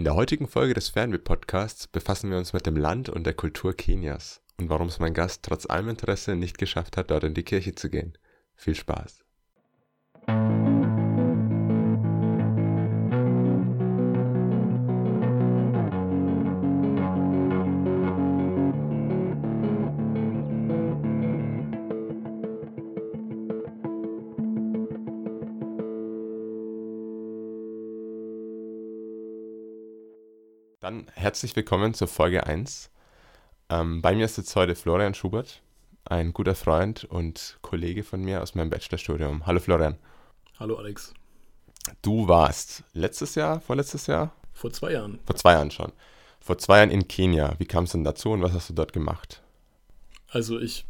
In der heutigen Folge des Fernweh-Podcasts befassen wir uns mit dem Land und der Kultur Kenias und warum es mein Gast trotz allem Interesse nicht geschafft hat, dort in die Kirche zu gehen. Viel Spaß! Herzlich willkommen zur Folge 1. Ähm, bei mir ist jetzt heute Florian Schubert, ein guter Freund und Kollege von mir aus meinem Bachelorstudium. Hallo Florian. Hallo Alex. Du warst letztes Jahr, vorletztes Jahr? Vor zwei Jahren. Vor zwei Jahren schon. Vor zwei Jahren in Kenia. Wie kam es denn dazu und was hast du dort gemacht? Also ich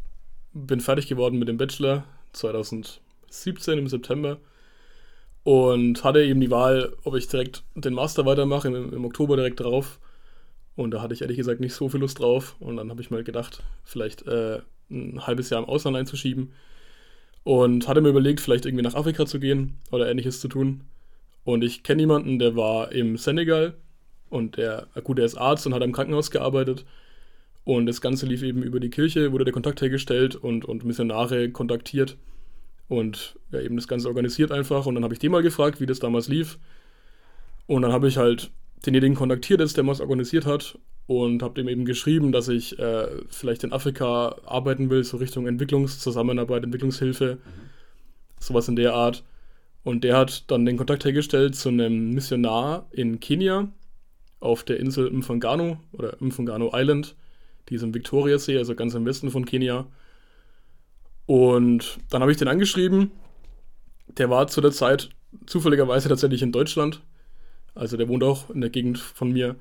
bin fertig geworden mit dem Bachelor 2017 im September und hatte eben die Wahl, ob ich direkt den Master weitermache, im, im, Oktober direkt drauf. Und da hatte ich ehrlich gesagt nicht so viel Lust drauf. Und dann habe ich mal gedacht, vielleicht äh, ein halbes Jahr im Ausland einzuschieben. Und hatte mir überlegt, vielleicht irgendwie nach Afrika zu gehen oder ähnliches zu tun. Und ich kenne jemanden, der war im Senegal und der, gut, der ist Arzt und hat im Krankenhaus gearbeitet. Und das Ganze lief eben über die Kirche, wurde der Kontakt hergestellt und, und Missionare kontaktiert und ja, eben das Ganze organisiert einfach. Und dann habe ich den mal gefragt, wie das damals lief. Und dann habe ich halt denjenigen kontaktiert, der was organisiert hat und habe dem eben geschrieben, dass ich äh, vielleicht in Afrika arbeiten will, so Richtung Entwicklungszusammenarbeit, Entwicklungshilfe, mhm. sowas in der Art. Und der hat dann den Kontakt hergestellt zu einem Missionar in Kenia auf der Insel Mfangano oder Mfangano Island, die ist im Victoriasee, also ganz im Westen von Kenia. Und dann habe ich den angeschrieben. Der war zu der Zeit zufälligerweise tatsächlich in Deutschland. Also der wohnt auch in der Gegend von mir.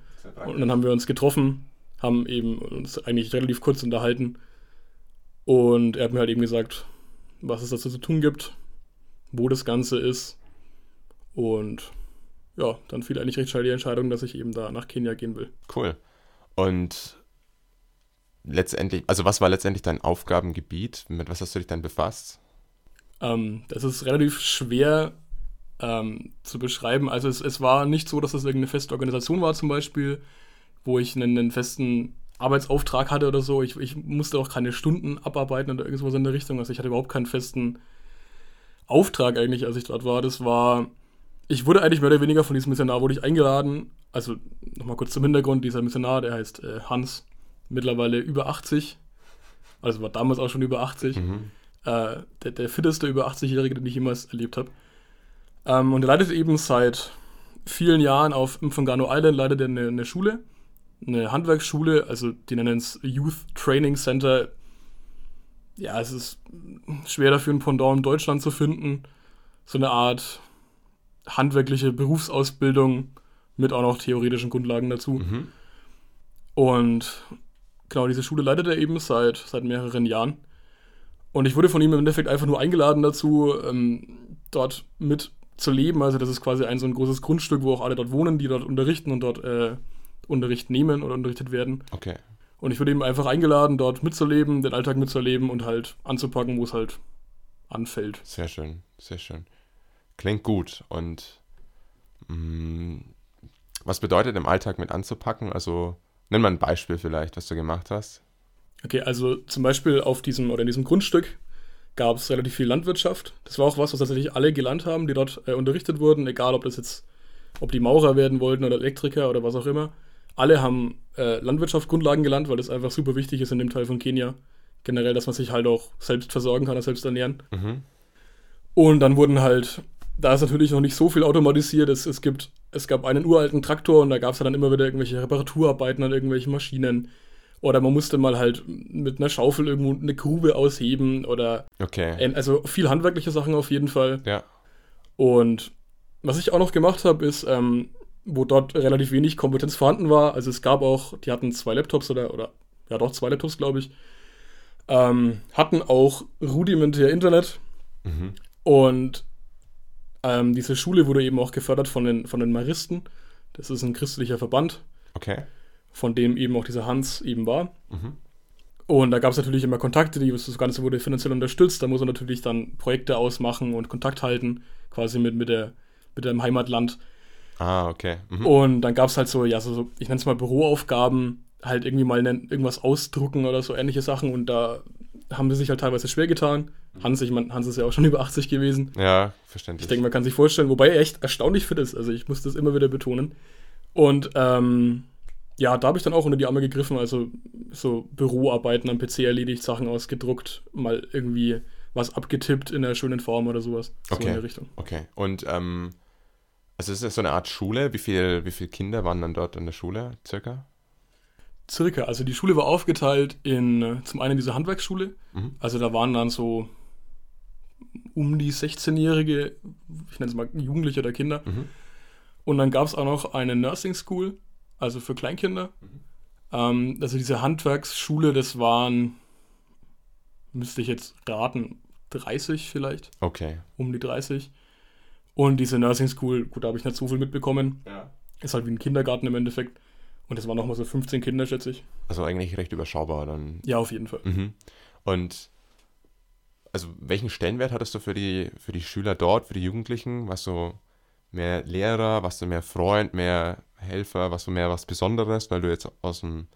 Und dann haben wir uns getroffen, haben eben uns eigentlich relativ kurz unterhalten. Und er hat mir halt eben gesagt, was es dazu zu tun gibt, wo das Ganze ist. Und ja, dann fiel eigentlich recht schnell die Entscheidung, dass ich eben da nach Kenia gehen will. Cool. Und letztendlich, also was war letztendlich dein Aufgabengebiet? Mit was hast du dich dann befasst? Ähm, das ist relativ schwer ähm, zu beschreiben. Also es, es war nicht so, dass es irgendeine feste Organisation war zum Beispiel, wo ich einen, einen festen Arbeitsauftrag hatte oder so. Ich, ich musste auch keine Stunden abarbeiten oder irgendwas in der Richtung. Also ich hatte überhaupt keinen festen Auftrag eigentlich, als ich dort war. Das war, ich wurde eigentlich mehr oder weniger von diesem Missionar wurde ich eingeladen. Also nochmal kurz zum Hintergrund, dieser Missionar, der heißt äh, Hans mittlerweile über 80. Also war damals auch schon über 80. Mhm. Äh, der, der fitteste über 80-Jährige, den ich jemals erlebt habe. Ähm, und er leitet eben seit vielen Jahren auf Mfungano Island, leitet er eine, eine Schule, eine Handwerksschule, also die nennen es Youth Training Center. Ja, es ist schwer dafür, ein Pendant in Deutschland zu finden. So eine Art handwerkliche Berufsausbildung mit auch noch theoretischen Grundlagen dazu. Mhm. Und Genau, diese Schule leitet er eben seit, seit mehreren Jahren. Und ich wurde von ihm im Endeffekt einfach nur eingeladen dazu, ähm, dort mitzuleben. Also das ist quasi ein so ein großes Grundstück, wo auch alle dort wohnen, die dort unterrichten und dort äh, Unterricht nehmen oder unterrichtet werden. Okay. Und ich wurde eben einfach eingeladen, dort mitzuleben, den Alltag mitzuleben und halt anzupacken, wo es halt anfällt. Sehr schön, sehr schön. Klingt gut. Und mh, mm, was bedeutet im Alltag mit anzupacken? Also Nenn mal ein Beispiel vielleicht, was du gemacht hast. Okay, also zum Beispiel auf diesem oder in diesem Grundstück gab es relativ viel Landwirtschaft. Das war auch was, was tatsächlich alle gelernt haben, die dort äh, unterrichtet wurden, egal ob das jetzt, ob die Maurer werden wollten oder Elektriker oder was auch immer. Alle haben äh, Landwirtschaft Grundlagen gelernt, weil das einfach super wichtig ist in dem Teil von Kenia. Generell, dass man sich halt auch selbst versorgen kann, selbst ernähren. Mhm. Und dann wurden halt da ist natürlich noch nicht so viel automatisiert. Es, es, gibt, es gab einen uralten Traktor und da gab es ja dann immer wieder irgendwelche Reparaturarbeiten an irgendwelchen Maschinen. Oder man musste mal halt mit einer Schaufel irgendwo eine Grube ausheben oder. Okay. Also viel handwerkliche Sachen auf jeden Fall. Ja. Und was ich auch noch gemacht habe, ist, ähm, wo dort relativ wenig Kompetenz vorhanden war. Also es gab auch, die hatten zwei Laptops oder, oder ja doch zwei Laptops, glaube ich. Ähm, hatten auch rudimentär Internet. Mhm. Und ähm, diese Schule wurde eben auch gefördert von den, von den Maristen. Das ist ein christlicher Verband. Okay. Von dem eben auch dieser Hans eben war. Mhm. Und da gab es natürlich immer Kontakte, die, das Ganze wurde finanziell unterstützt. Da muss man natürlich dann Projekte ausmachen und Kontakt halten, quasi mit, mit, der, mit dem Heimatland. Ah, okay. Mhm. Und dann gab es halt so, ja, so, so ich nenne es mal Büroaufgaben, halt irgendwie mal irgendwas ausdrucken oder so ähnliche Sachen. Und da haben sie sich halt teilweise schwer getan. Hans, ich meine, Hans ist ja auch schon über 80 gewesen. Ja, verständlich. Ich denke, man kann sich vorstellen, wobei er echt erstaunlich fit ist. Also ich muss das immer wieder betonen. Und ähm, ja, da habe ich dann auch unter die Arme gegriffen, also so Büroarbeiten am PC erledigt, Sachen ausgedruckt, mal irgendwie was abgetippt in einer schönen Form oder sowas. So Okay. in der Richtung. Okay. Und ähm, also ist das so eine Art Schule? Wie viel, wie viele Kinder waren dann dort in der Schule, circa? Circa, also die Schule war aufgeteilt in zum einen diese Handwerksschule, Mhm. also da waren dann so um die 16-jährige, ich nenne es mal Jugendliche oder Kinder. Mhm. Und dann gab es auch noch eine Nursing School, also für Kleinkinder. Ähm, also diese Handwerksschule, das waren, müsste ich jetzt raten, 30 vielleicht, Okay. um die 30. Und diese Nursing School, gut, da habe ich nicht so viel mitbekommen. Ja. Ist halt wie ein Kindergarten im Endeffekt. Und das waren nochmal so 15 Kinder, schätze ich. Also eigentlich recht überschaubar dann. Ja, auf jeden Fall. Mhm. Und also welchen Stellenwert hattest du für die, für die Schüler dort, für die Jugendlichen? Warst du mehr Lehrer, warst du mehr Freund, mehr Helfer, warst du mehr was Besonderes, weil du jetzt aus, dem,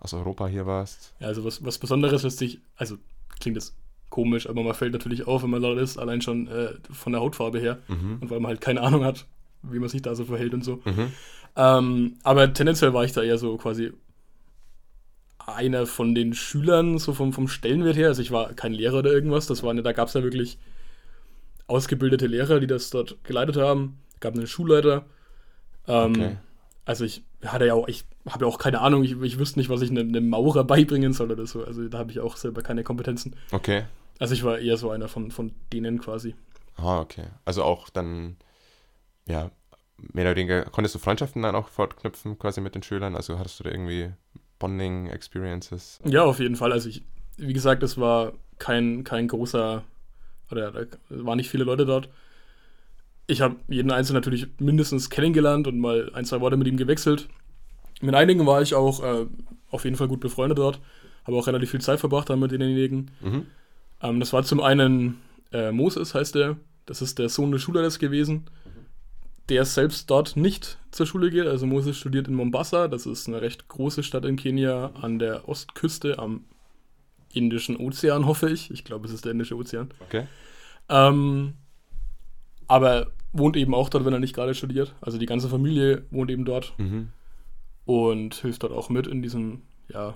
aus Europa hier warst? Ja, also was, was Besonderes lässt sich, also klingt das komisch, aber man fällt natürlich auf, wenn man dort ist, allein schon äh, von der Hautfarbe her Mhm. und weil man halt keine Ahnung hat, wie man sich da so verhält und so. Mhm. Ähm, aber tendenziell war ich da eher so quasi einer von den Schülern, so vom, vom Stellenwert her. Also ich war kein Lehrer oder irgendwas, das war, da gab es ja wirklich ausgebildete Lehrer, die das dort geleitet haben. gab einen Schulleiter. Ähm, Okay. Also ich hatte ja auch, ich habe ja auch keine Ahnung, ich, ich wüsste nicht, was ich einem, einem Maurer beibringen soll oder so. Also da habe ich auch selber keine Kompetenzen. Okay. Also ich war eher so einer von, von denen quasi. Ah, okay. Also auch dann, ja, mehr oder weniger, konntest du Freundschaften dann auch fortknüpfen quasi mit den Schülern? Also hattest du da irgendwie Bonding-Experiences? Ja, auf jeden Fall. Also ich, wie gesagt, es war kein, kein großer, oder da waren nicht viele Leute dort. Ich habe jeden Einzelnen natürlich mindestens kennengelernt und mal ein, zwei Worte mit ihm gewechselt. Mit einigen war ich auch äh, auf jeden Fall gut befreundet dort. Habe auch relativ viel Zeit verbracht dann mit denjenigen. Mhm. Ähm, das war zum einen äh, Moses, heißt der. Das ist der Sohn des Schulleiters gewesen, der selbst dort nicht zur Schule geht. Also Moses studiert in Mombasa. Das ist eine recht große Stadt in Kenia an der Ostküste am Indischen Ozean, hoffe ich. Ich glaube, es ist der Indische Ozean. Okay. Ähm, aber wohnt eben auch dort, wenn er nicht gerade studiert. Also die ganze Familie wohnt eben dort Mhm. und hilft dort auch mit in diesem ja,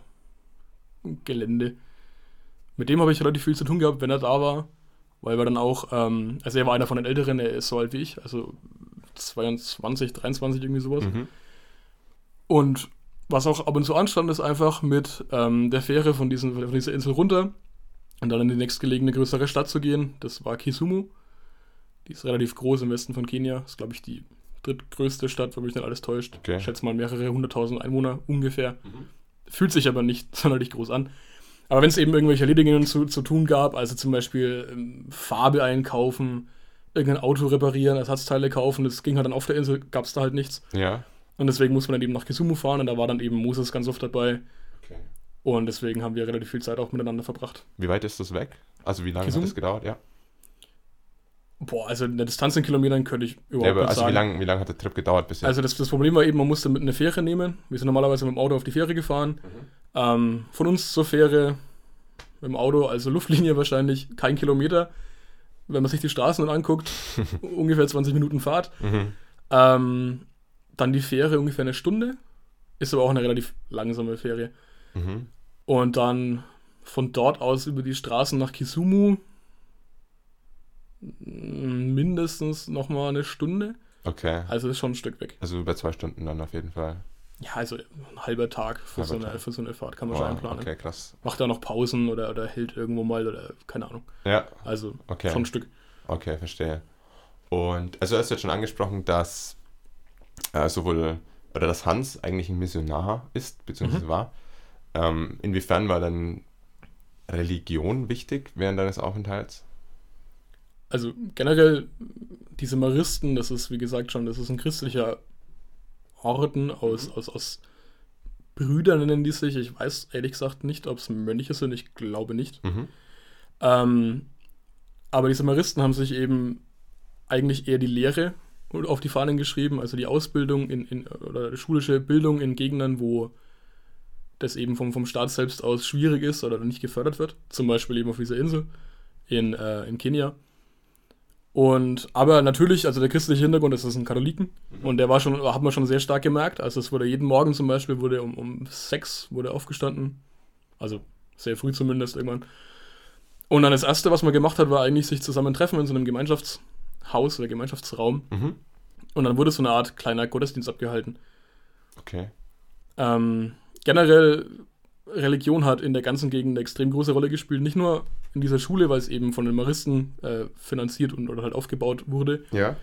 Gelände. Mit dem habe ich relativ viel zu tun gehabt, wenn er da war, weil wir dann auch, ähm, also er war einer von den Älteren, er ist so alt wie ich, also 22, 23, irgendwie sowas. Mhm. Und was auch ab und zu anstand, ist einfach mit ähm, der Fähre von, diesen, von dieser Insel runter und dann in die nächstgelegene größere Stadt zu gehen. Das war Kisumu. Die ist relativ groß im Westen von Kenia. Ist, glaube ich, die drittgrößte Stadt, wenn mich nicht alles täuscht. Okay. Ich schätze mal mehrere hunderttausend Einwohner ungefähr. Mhm. Fühlt sich aber nicht sonderlich groß an. Aber wenn es eben irgendwelche Erledigungen zu, zu tun gab, also zum Beispiel ähm, Farbe einkaufen, irgendein Auto reparieren, Ersatzteile kaufen, das ging halt dann auf der Insel, gab es da halt nichts. Ja. Und deswegen muss man dann eben nach Kisumu fahren und da war dann eben Moses ganz oft dabei. Okay. Und deswegen haben wir relativ viel Zeit auch miteinander verbracht. Wie weit ist das weg? Also wie lange Kisumu? hat das gedauert? Ja. Boah, also eine Distanz in Kilometern könnte ich überhaupt ja aber nicht also sagen. wie lange wie lang hat der Trip gedauert bis jetzt? Also das, das Problem war eben, man musste mit einer Fähre nehmen. Wir sind normalerweise mit dem Auto auf die Fähre gefahren. Ähm, von uns zur Fähre mit dem Auto, also Luftlinie wahrscheinlich kein Kilometer. Wenn man sich die Straßen dann anguckt, ungefähr 20 Minuten Fahrt. mhm. Ähm, dann die Fähre ungefähr eine Stunde. Ist aber auch eine relativ langsame Fähre. Mhm. Und dann von dort aus über die Straßen nach Kisumu mindestens nochmal eine Stunde. Okay. Also ist schon ein Stück weg. Also über zwei Stunden dann auf jeden Fall. Ja, also ein halber Tag für, Halber so, eine, Tag. für so eine Fahrt kann man schon Wow, einplanen. okay, krass. Macht da noch Pausen oder, oder hält irgendwo mal oder keine Ahnung. Ja, Also okay. schon ein Stück. Okay, verstehe. Und also hast du jetzt schon angesprochen, dass äh, sowohl oder dass Hans eigentlich ein Missionar ist, beziehungsweise Mhm. war. Ähm, inwiefern war dann Religion wichtig während deines Aufenthalts? Also generell, diese Maristen, das ist wie gesagt schon, das ist ein christlicher Orden aus, aus, aus Brüdern nennen die sich. Ich weiß ehrlich gesagt nicht, ob es Mönche sind, ich glaube nicht. Mhm. Ähm, aber diese Maristen haben sich eben eigentlich eher die Lehre auf die Fahnen geschrieben, also die Ausbildung in, in oder die schulische Bildung in Gegenden, wo das eben vom, vom Staat selbst aus schwierig ist oder nicht gefördert wird. Zum Beispiel eben auf dieser Insel in, äh, in Kenia. Und aber natürlich, also der christliche Hintergrund das ist ein Katholiken mhm. und der war schon, hat man schon sehr stark gemerkt. Also es wurde jeden Morgen zum Beispiel wurde um, um sechs wurde aufgestanden. Also sehr früh zumindest irgendwann. Und dann das erste, was man gemacht hat, war eigentlich sich zusammen treffen in so einem Gemeinschaftshaus oder Gemeinschaftsraum. Mhm. Und dann wurde so eine Art kleiner Gottesdienst abgehalten. Okay. Ähm, generell, Religion hat in der ganzen Gegend eine extrem große Rolle gespielt. Nicht nur in dieser Schule, weil es eben von den Maristen äh, finanziert und oder halt aufgebaut wurde. Ja.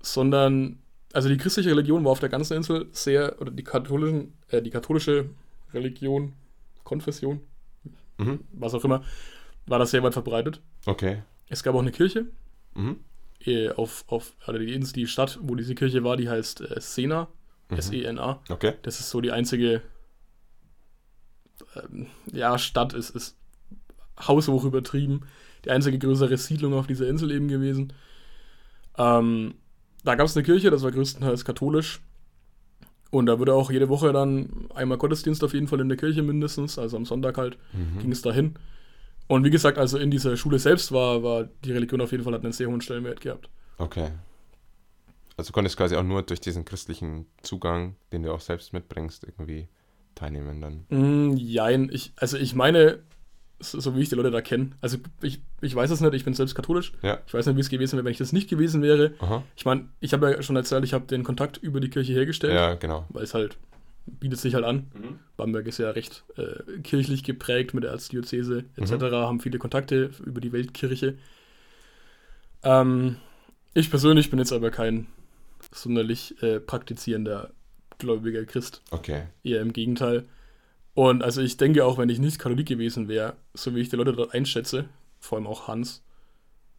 Sondern, also die christliche Religion war auf der ganzen Insel sehr, oder die katholischen, äh, die katholische Religion, Konfession, mhm. was auch immer, war das sehr weit verbreitet. Okay. Es gab auch eine Kirche. Mhm. Äh, auf, auf, also die, die Stadt, wo diese Kirche war, die heißt äh, Sena. Mhm. S-E-N-A. Okay. Das ist so die einzige ähm, ja, Stadt ist, ist haushoch übertrieben. Die einzige größere Siedlung auf dieser Insel eben gewesen. Ähm, da gab es eine Kirche, das war größtenteils katholisch. Und da wurde auch jede Woche dann einmal Gottesdienst auf jeden Fall in der Kirche mindestens, also am Sonntag halt, mhm. ging es dahin. Und wie gesagt, also in dieser Schule selbst war, war die Religion auf jeden Fall, hat einen sehr hohen Stellenwert gehabt. Okay. Also du konntest quasi auch nur durch diesen christlichen Zugang, den du auch selbst mitbringst, irgendwie teilnehmen dann. Mm, jein, ich, also ich meine, so, so, wie ich die Leute da kenne, also ich, ich weiß es nicht, ich bin selbst katholisch. Ja. Ich weiß nicht, wie es gewesen wäre, wenn ich das nicht gewesen wäre. Aha. Ich meine, ich habe ja schon erzählt, ich habe den Kontakt über die Kirche hergestellt. Ja, genau. Weil es halt, bietet sich halt an. Mhm. Bamberg ist ja recht äh, kirchlich geprägt mit der Erzdiözese etc., mhm. haben viele Kontakte über die Weltkirche. Ähm, ich persönlich bin jetzt aber kein sonderlich äh, praktizierender gläubiger Christ. Okay. Eher im Gegenteil. Und also ich denke auch, wenn ich nicht Katholik gewesen wäre, so wie ich die Leute dort einschätze, vor allem auch Hans,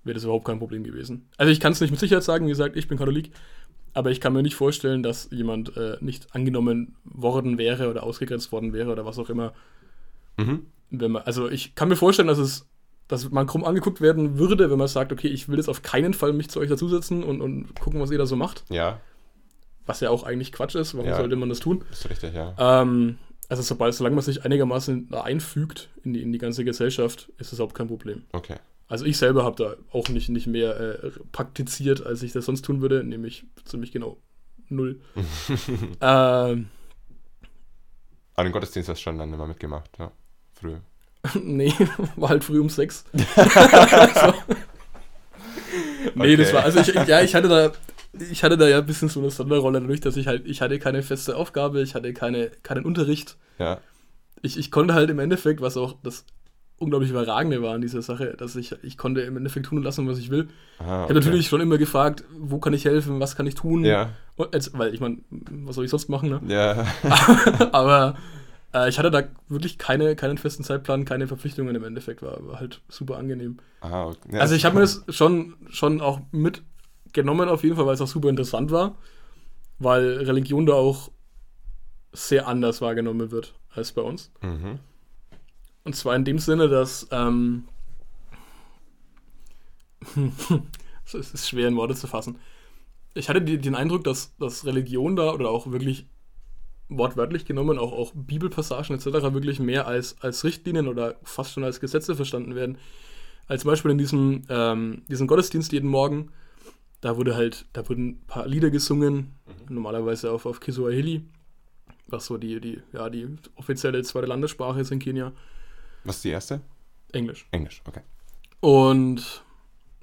wäre das überhaupt kein Problem gewesen. Also ich kann es nicht mit Sicherheit sagen, wie gesagt, ich bin Katholik, aber ich kann mir nicht vorstellen, dass jemand äh, nicht angenommen worden wäre oder ausgegrenzt worden wäre oder was auch immer. Mhm. Wenn man, also ich kann mir vorstellen, dass es dass man krumm angeguckt werden würde, wenn man sagt, okay, ich will jetzt auf keinen Fall mich zu euch dazusetzen und, und gucken, was ihr da so macht. Ja. Was ja auch eigentlich Quatsch ist. Warum ja, sollte man das tun? Ist richtig, ja. Ähm, also sobald, solange man sich einigermaßen einfügt in die, in die ganze Gesellschaft, ist das überhaupt kein Problem. Okay. Also ich selber habe da auch nicht, nicht mehr äh, praktiziert, als ich das sonst tun würde, nämlich ziemlich genau null. ähm, Aber den Gottesdienst hast du schon dann immer mitgemacht, ja. Früh. nee, war halt früh um sechs. so. Nee, okay. das war, also ich, ja, ich hatte da, ich hatte da ja ein bisschen so eine Sonderrolle dadurch, dass ich halt, ich hatte keine feste Aufgabe, ich hatte keine, keinen Unterricht. Ja. Ich, ich konnte halt im Endeffekt, was auch das unglaublich Überragende war an dieser Sache, dass ich, ich konnte im Endeffekt tun und lassen, was ich will. Ah, okay. Ich habe natürlich schon immer gefragt, wo kann ich helfen, was kann ich tun? Ja. Jetzt, weil ich meine, was soll ich sonst machen, ne? Ja. Aber äh, ich hatte da wirklich keine, keinen festen Zeitplan, keine Verpflichtungen im Endeffekt, war, war halt super angenehm. Ah, okay. ja, also ich habe mir das schon, schon auch mitgenommen auf jeden Fall, weil es auch super interessant war, weil Religion da auch sehr anders wahrgenommen wird als bei uns. Mhm. Und zwar in dem Sinne, dass ähm, es ist schwer in Worte zu fassen. Ich hatte die, den Eindruck, dass, dass Religion da oder auch wirklich wortwörtlich genommen, auch, auch Bibelpassagen etc. wirklich mehr als, als Richtlinien oder fast schon als Gesetze verstanden werden. Als zum Beispiel in diesem, ähm, diesem Gottesdienst jeden Morgen, da wurde halt, da wurden ein paar Lieder gesungen, mhm. normalerweise auf, auf Kiswahili, was so die, die, ja, die offizielle zweite Landessprache ist in Kenia. Was ist die erste? Englisch. Englisch, okay. Und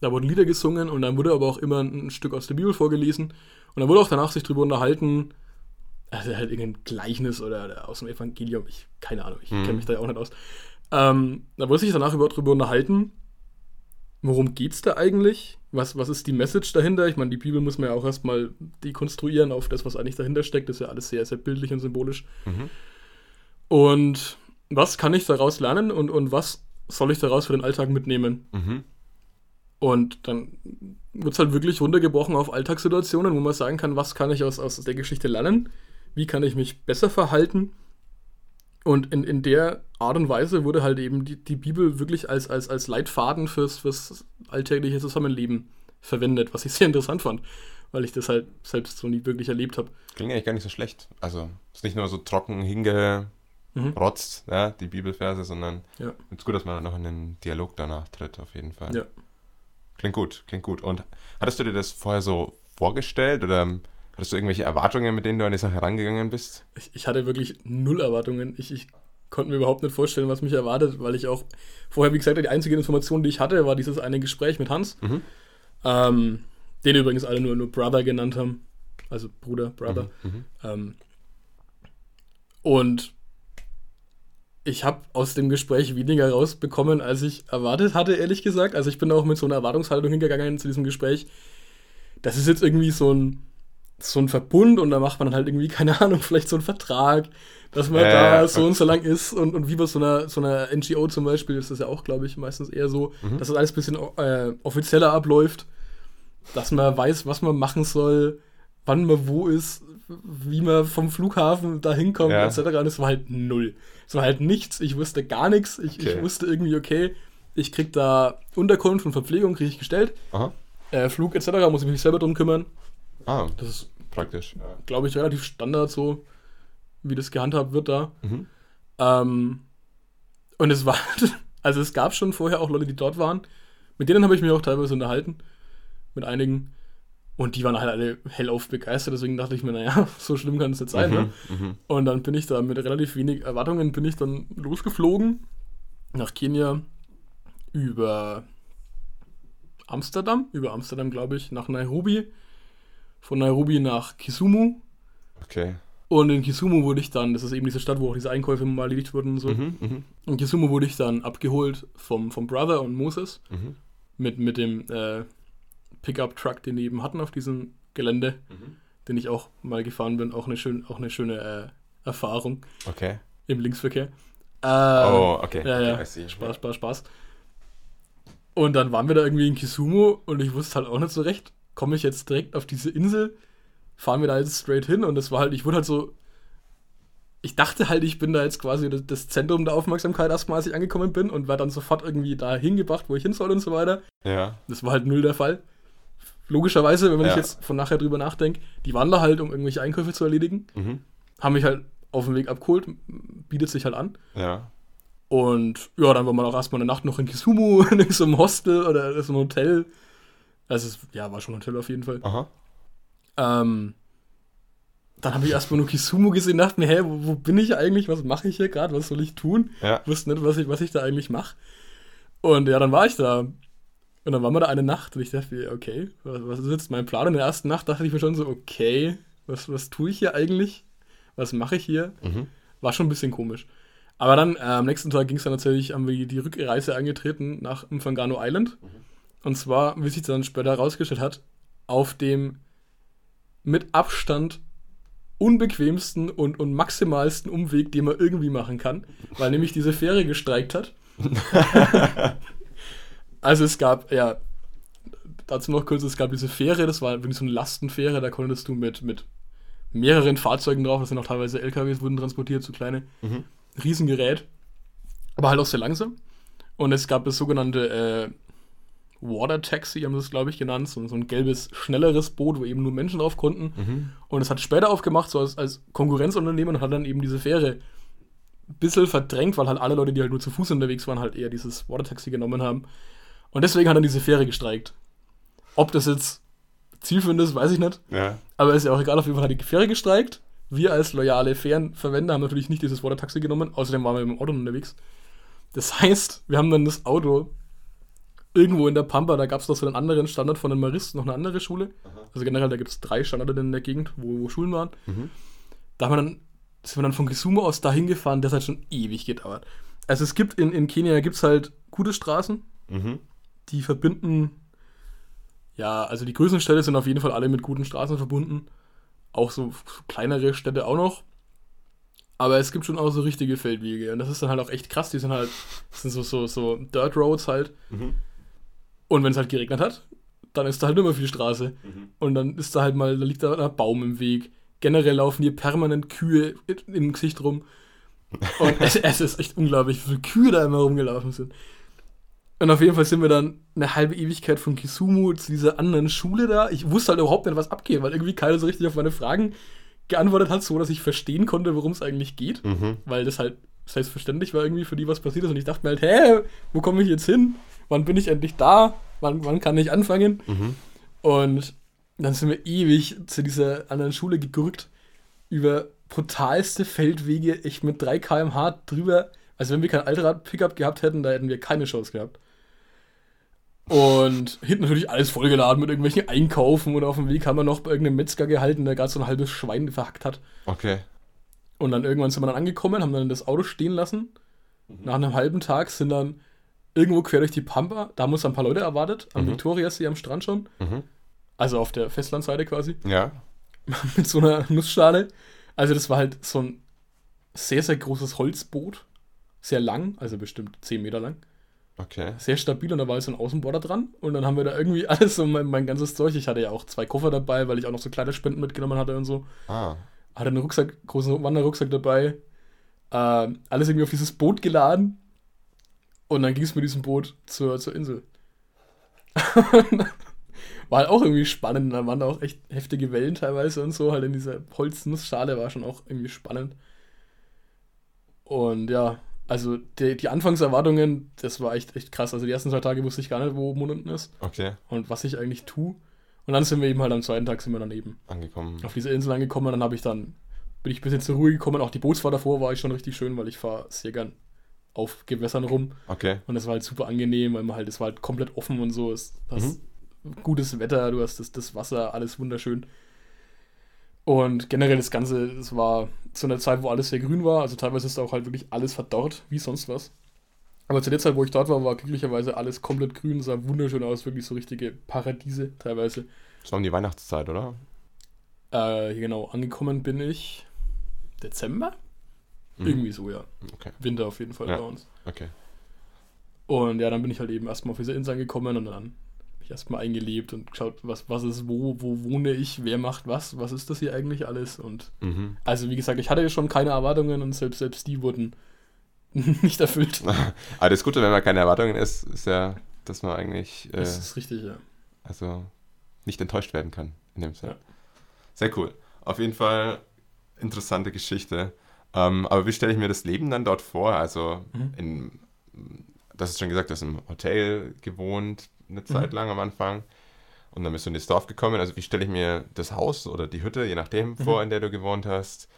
da wurden Lieder gesungen und dann wurde aber auch immer ein Stück aus der Bibel vorgelesen. Und dann wurde auch danach sich darüber unterhalten, also halt irgendein Gleichnis oder aus dem Evangelium, ich, keine Ahnung, ich mhm. kenne mich da ja auch nicht aus. Ähm, da wurde sich danach über, darüber unterhalten, worum geht's da eigentlich? Was, was ist die Message dahinter? Ich meine, die Bibel muss man ja auch erstmal dekonstruieren auf das, was eigentlich dahinter steckt. Das ist ja alles sehr, sehr bildlich und symbolisch. Mhm. Und was kann ich daraus lernen und, und was soll ich daraus für den Alltag mitnehmen? Mhm. Und dann wird es halt wirklich runtergebrochen auf Alltagssituationen, wo man sagen kann, was kann ich aus, aus der Geschichte lernen? wie kann ich mich besser verhalten. Und in, in der Art und Weise wurde halt eben die, die Bibel wirklich als, als, als Leitfaden fürs, fürs alltägliche Zusammenleben verwendet, was ich sehr interessant fand, weil ich das halt selbst so nie wirklich erlebt habe. Klingt eigentlich gar nicht so schlecht. Also, es ist nicht nur so trocken hingerotzt, mhm. ja, die Bibelverse, sondern ja. es ist gut, dass man noch in den Dialog danach tritt, auf jeden Fall. Ja. Klingt gut, klingt gut. Und hattest du dir das vorher so vorgestellt oder hattest du irgendwelche Erwartungen, mit denen du an die Sache herangegangen bist? Ich, ich hatte wirklich null Erwartungen. Ich, ich konnte mir überhaupt nicht vorstellen, was mich erwartet, weil ich auch vorher, wie gesagt, die einzige Information, die ich hatte, war dieses eine Gespräch mit Hans. Mhm. Ähm, den übrigens alle nur, nur Brother genannt haben. Also Bruder, Brother. Mhm. mhm. Ähm, und ich habe aus dem Gespräch weniger rausbekommen, als ich erwartet hatte, ehrlich gesagt. Also ich bin auch mit so einer Erwartungshaltung hingegangen zu diesem Gespräch. Das ist jetzt irgendwie so ein, so ein Verbund und da macht man dann halt irgendwie, keine Ahnung, vielleicht so einen Vertrag, dass man äh, da so und so lang ist und, und wie bei so einer, so einer NGO zum Beispiel ist das ja auch, glaube ich, meistens eher so, mhm. dass das alles ein bisschen äh, offizieller abläuft, dass man weiß, was man machen soll, wann man wo ist, wie man vom Flughafen da hinkommt, ja. etc. Und es war halt null. Es war halt nichts, ich wusste gar nichts. Ich, okay. ich wusste irgendwie, okay, ich krieg da Unterkunft und Verpflegung, kriege ich gestellt. Äh, Flug etc. muss ich mich selber drum kümmern. Ah, das ist praktisch. Glaube ich, relativ Standard so, wie das gehandhabt wird da. Mhm. Ähm, und es war, also es gab schon vorher auch Leute, die dort waren. Mit denen habe ich mich auch teilweise unterhalten. Mit einigen. Und die waren halt alle hellauf begeistert, deswegen dachte ich mir, naja, so schlimm kann es jetzt sein. Mhm, ne? mhm. Und dann bin ich da mit relativ wenig Erwartungen, bin ich dann losgeflogen nach Kenia über Amsterdam, über Amsterdam glaube ich, nach Nairobi, von Nairobi nach Kisumu. Okay. Und in Kisumu wurde ich dann, das ist eben diese Stadt, wo auch diese Einkäufe mal erledigt wurden und so. Mhm, mh. In Kisumu wurde ich dann abgeholt vom, vom Brother und Moses mhm. mit, mit dem äh, Pickup-Truck, den die eben hatten auf diesem Gelände, mhm. den ich auch mal gefahren bin. Auch eine, schön, auch eine schöne äh, Erfahrung Okay. im Linksverkehr. Äh, oh, okay. Ja, ja. Okay. Spaß, Spaß, Spaß. Und dann waren wir da irgendwie in Kisumu und ich wusste halt auch nicht so recht, komme ich jetzt direkt auf diese Insel, fahren wir da jetzt straight hin und das war halt, ich wurde halt so, ich dachte halt, ich bin da jetzt quasi das, Zentrum der Aufmerksamkeit erstmal, als ich angekommen bin und war dann sofort irgendwie da hingebracht, wo ich hin soll und so weiter. Ja. Das war halt null der Fall. Logischerweise, wenn Ja. ich jetzt von nachher drüber nachdenke, die waren da halt, um irgendwelche Einkäufe zu erledigen, Mhm. haben mich halt auf dem Weg abgeholt, bietet sich halt an. Ja. Und ja, dann war man auch erstmal eine Nacht noch in Kisumu, in so einem Hostel oder so einem Hotel. Also, es, ja, war schon ein Hotel auf jeden Fall. Aha. Ähm, dann habe ich erstmal nur Kisumu gesehen, dachte mir, hä, wo, wo bin ich eigentlich? Was mache ich hier gerade? Was soll ich tun? Ja. Wusste nicht, was ich, was ich da eigentlich mache. Und ja, dann war ich da. Und dann waren wir da eine Nacht und ich dachte mir, okay, was, was ist jetzt mein Plan? In der ersten Nacht dachte ich mir schon so, okay, was, was tue ich hier eigentlich? Was mache ich hier? Mhm. War schon ein bisschen komisch. Aber dann, äh, am nächsten Tag ging es dann natürlich, haben wir die Rückreise angetreten nach Mfangano Island. Und zwar, wie sich dann später herausgestellt hat, auf dem mit Abstand unbequemsten und, und maximalsten Umweg, den man irgendwie machen kann, weil nämlich diese Fähre gestreikt hat. also es gab, ja, dazu noch kurz, es gab diese Fähre, das war wirklich so eine Lastenfähre, da konntest du mit, mit mehreren Fahrzeugen drauf, das sind auch teilweise LKWs, wurden transportiert, so kleine Mhm. Riesengerät, aber halt auch sehr langsam. Und es gab das sogenannte äh, Water Taxi, haben sie es, glaube ich, genannt, so, so ein gelbes, schnelleres Boot, wo eben nur Menschen drauf konnten. Mhm. Und es hat später aufgemacht, so als, als Konkurrenzunternehmen und hat dann eben diese Fähre ein bisschen verdrängt, weil halt alle Leute, die halt nur zu Fuß unterwegs waren, halt eher dieses Water Taxi genommen haben. Und deswegen hat dann diese Fähre gestreikt. Ob das jetzt zielführend ist, weiß ich nicht. Ja. Aber ist ja auch egal, auf jeden Fall hat die Fähre gestreikt. Wir als loyale Fährenverwender haben natürlich nicht dieses Water-Taxi genommen, außerdem waren wir mit dem Auto unterwegs. Das heißt, wir haben dann das Auto irgendwo in der Pampa, da gab es noch so einen anderen Standard von den Maristen, noch eine andere Schule. Also generell, da gibt es drei Standarde in der Gegend, wo, wo Schulen waren. Mhm. Da haben wir dann, sind wir dann von Kisumu aus dahin gefahren, das hat schon ewig gedauert. Also es gibt in, in Kenia gibt's halt gute Straßen, Mhm. die verbinden, ja, also die größten Städte sind auf jeden Fall alle mit guten Straßen verbunden. Auch so kleinere Städte auch noch. Aber es gibt schon auch so richtige Feldwege. Und das ist dann halt auch echt krass. Die sind halt, das sind so, so, so Dirt Roads halt. Mhm. Und wenn es halt geregnet hat, dann ist da halt immer viel Straße. Mhm. Und dann ist da halt mal, da liegt da ein Baum im Weg. Generell laufen hier permanent Kühe im Gesicht rum. Und es, es ist echt unglaublich, wie viele Kühe da immer rumgelaufen sind. Und auf jeden Fall sind wir dann eine halbe Ewigkeit von Kisumu zu dieser anderen Schule da. Ich wusste halt überhaupt nicht, was abgeht, weil irgendwie keiner so richtig auf meine Fragen geantwortet hat, so dass ich verstehen konnte, worum es eigentlich geht. Mhm. Weil das halt selbstverständlich war irgendwie für die, was passiert ist. Und ich dachte mir halt, hä, wo komme ich jetzt hin? Wann bin ich endlich da? Wann, wann kann ich anfangen? Mhm. Und dann sind wir ewig zu dieser anderen Schule gegurkt. Über brutalste Feldwege, echt mit 3 km/h drüber. Also wenn wir kein Altrad-Pickup gehabt hätten, da hätten wir keine Chance gehabt. Und hinten natürlich alles vollgeladen mit irgendwelchen Einkaufen und auf dem Weg haben wir noch bei irgendeinem Metzger gehalten, der gerade so ein halbes Schwein verhackt hat. Okay. Und dann irgendwann sind wir dann angekommen, haben dann das Auto stehen lassen. Nach einem halben Tag sind dann irgendwo quer durch die Pampa, da haben uns ein paar Leute erwartet, am Mhm. Victoriasee am Strand schon. Mhm. Also auf der Festlandseite quasi. Ja. mit so einer Nussschale. Also das war halt so ein sehr, sehr großes Holzboot. Sehr lang, also bestimmt 10 Meter lang. Okay. Sehr stabil und da war halt so ein Außenborder dran. Und dann haben wir da irgendwie alles, so mein, mein ganzes Zeug. Ich hatte ja auch zwei Koffer dabei, weil ich auch noch so kleine Spenden mitgenommen hatte und so. Ah. Hatte einen Rucksack, großen Wanderrucksack dabei. Ähm, alles irgendwie auf dieses Boot geladen. Und dann ging es mit diesem Boot zur, zur Insel. war halt auch irgendwie spannend. Da waren da auch echt heftige Wellen teilweise und so. Halt in dieser Holznussschale war schon auch irgendwie spannend. Und ja, also die, die Anfangserwartungen, das war echt, echt krass. Also die ersten zwei Tage wusste ich gar nicht, wo Mond unten ist Okay. und was ich eigentlich tue. Und dann sind wir eben halt am zweiten Tag sind wir dann eben Angekommen. auf diese Insel angekommen. Und dann habe ich dann, bin ich ein bisschen zur Ruhe gekommen. Auch die Bootsfahrt davor war ich schon richtig schön, weil ich fahre sehr gern auf Gewässern rum. Okay. Und das war halt super angenehm, weil man halt, es war halt komplett offen und so. Es, du hast gutes Wetter, du hast das, das Wasser, alles wunderschön. Und generell das Ganze, es war zu einer Zeit, wo alles sehr grün war. Also teilweise ist auch halt wirklich alles verdorrt, wie sonst was. Aber zu der Zeit, wo ich dort war, war glücklicherweise alles komplett grün, sah wunderschön aus, wirklich so richtige Paradiese teilweise. Das war um die Weihnachtszeit, oder? Äh, genau, angekommen bin ich Dezember? Mhm. Irgendwie so, ja. Okay. Winter auf jeden Fall Ja. bei uns. Okay. Und ja, dann bin ich halt eben erstmal auf diese Insel angekommen und dann ich erstmal eingelebt und geschaut, was, was ist wo, wo wohne ich, wer macht was, was ist das hier eigentlich alles. Und Mhm. also wie gesagt, ich hatte ja schon keine Erwartungen und selbst, selbst die wurden nicht erfüllt. Aber das Gute, wenn man keine Erwartungen ist, ist ja, dass man eigentlich äh, Das ist richtig, ja. also nicht enttäuscht werden kann in dem Sinne. Ja. Sehr cool. Auf jeden Fall interessante Geschichte. Ähm, aber wie stelle ich mir das Leben dann dort vor? Also, Mhm. in, das ist schon gesagt, du hast im Hotel gewohnt, eine Zeit Mhm. lang am Anfang. Und dann bist du in das Dorf gekommen. Also, wie stelle ich mir das Haus oder die Hütte, je nachdem, vor, Mhm. in der du gewohnt hast?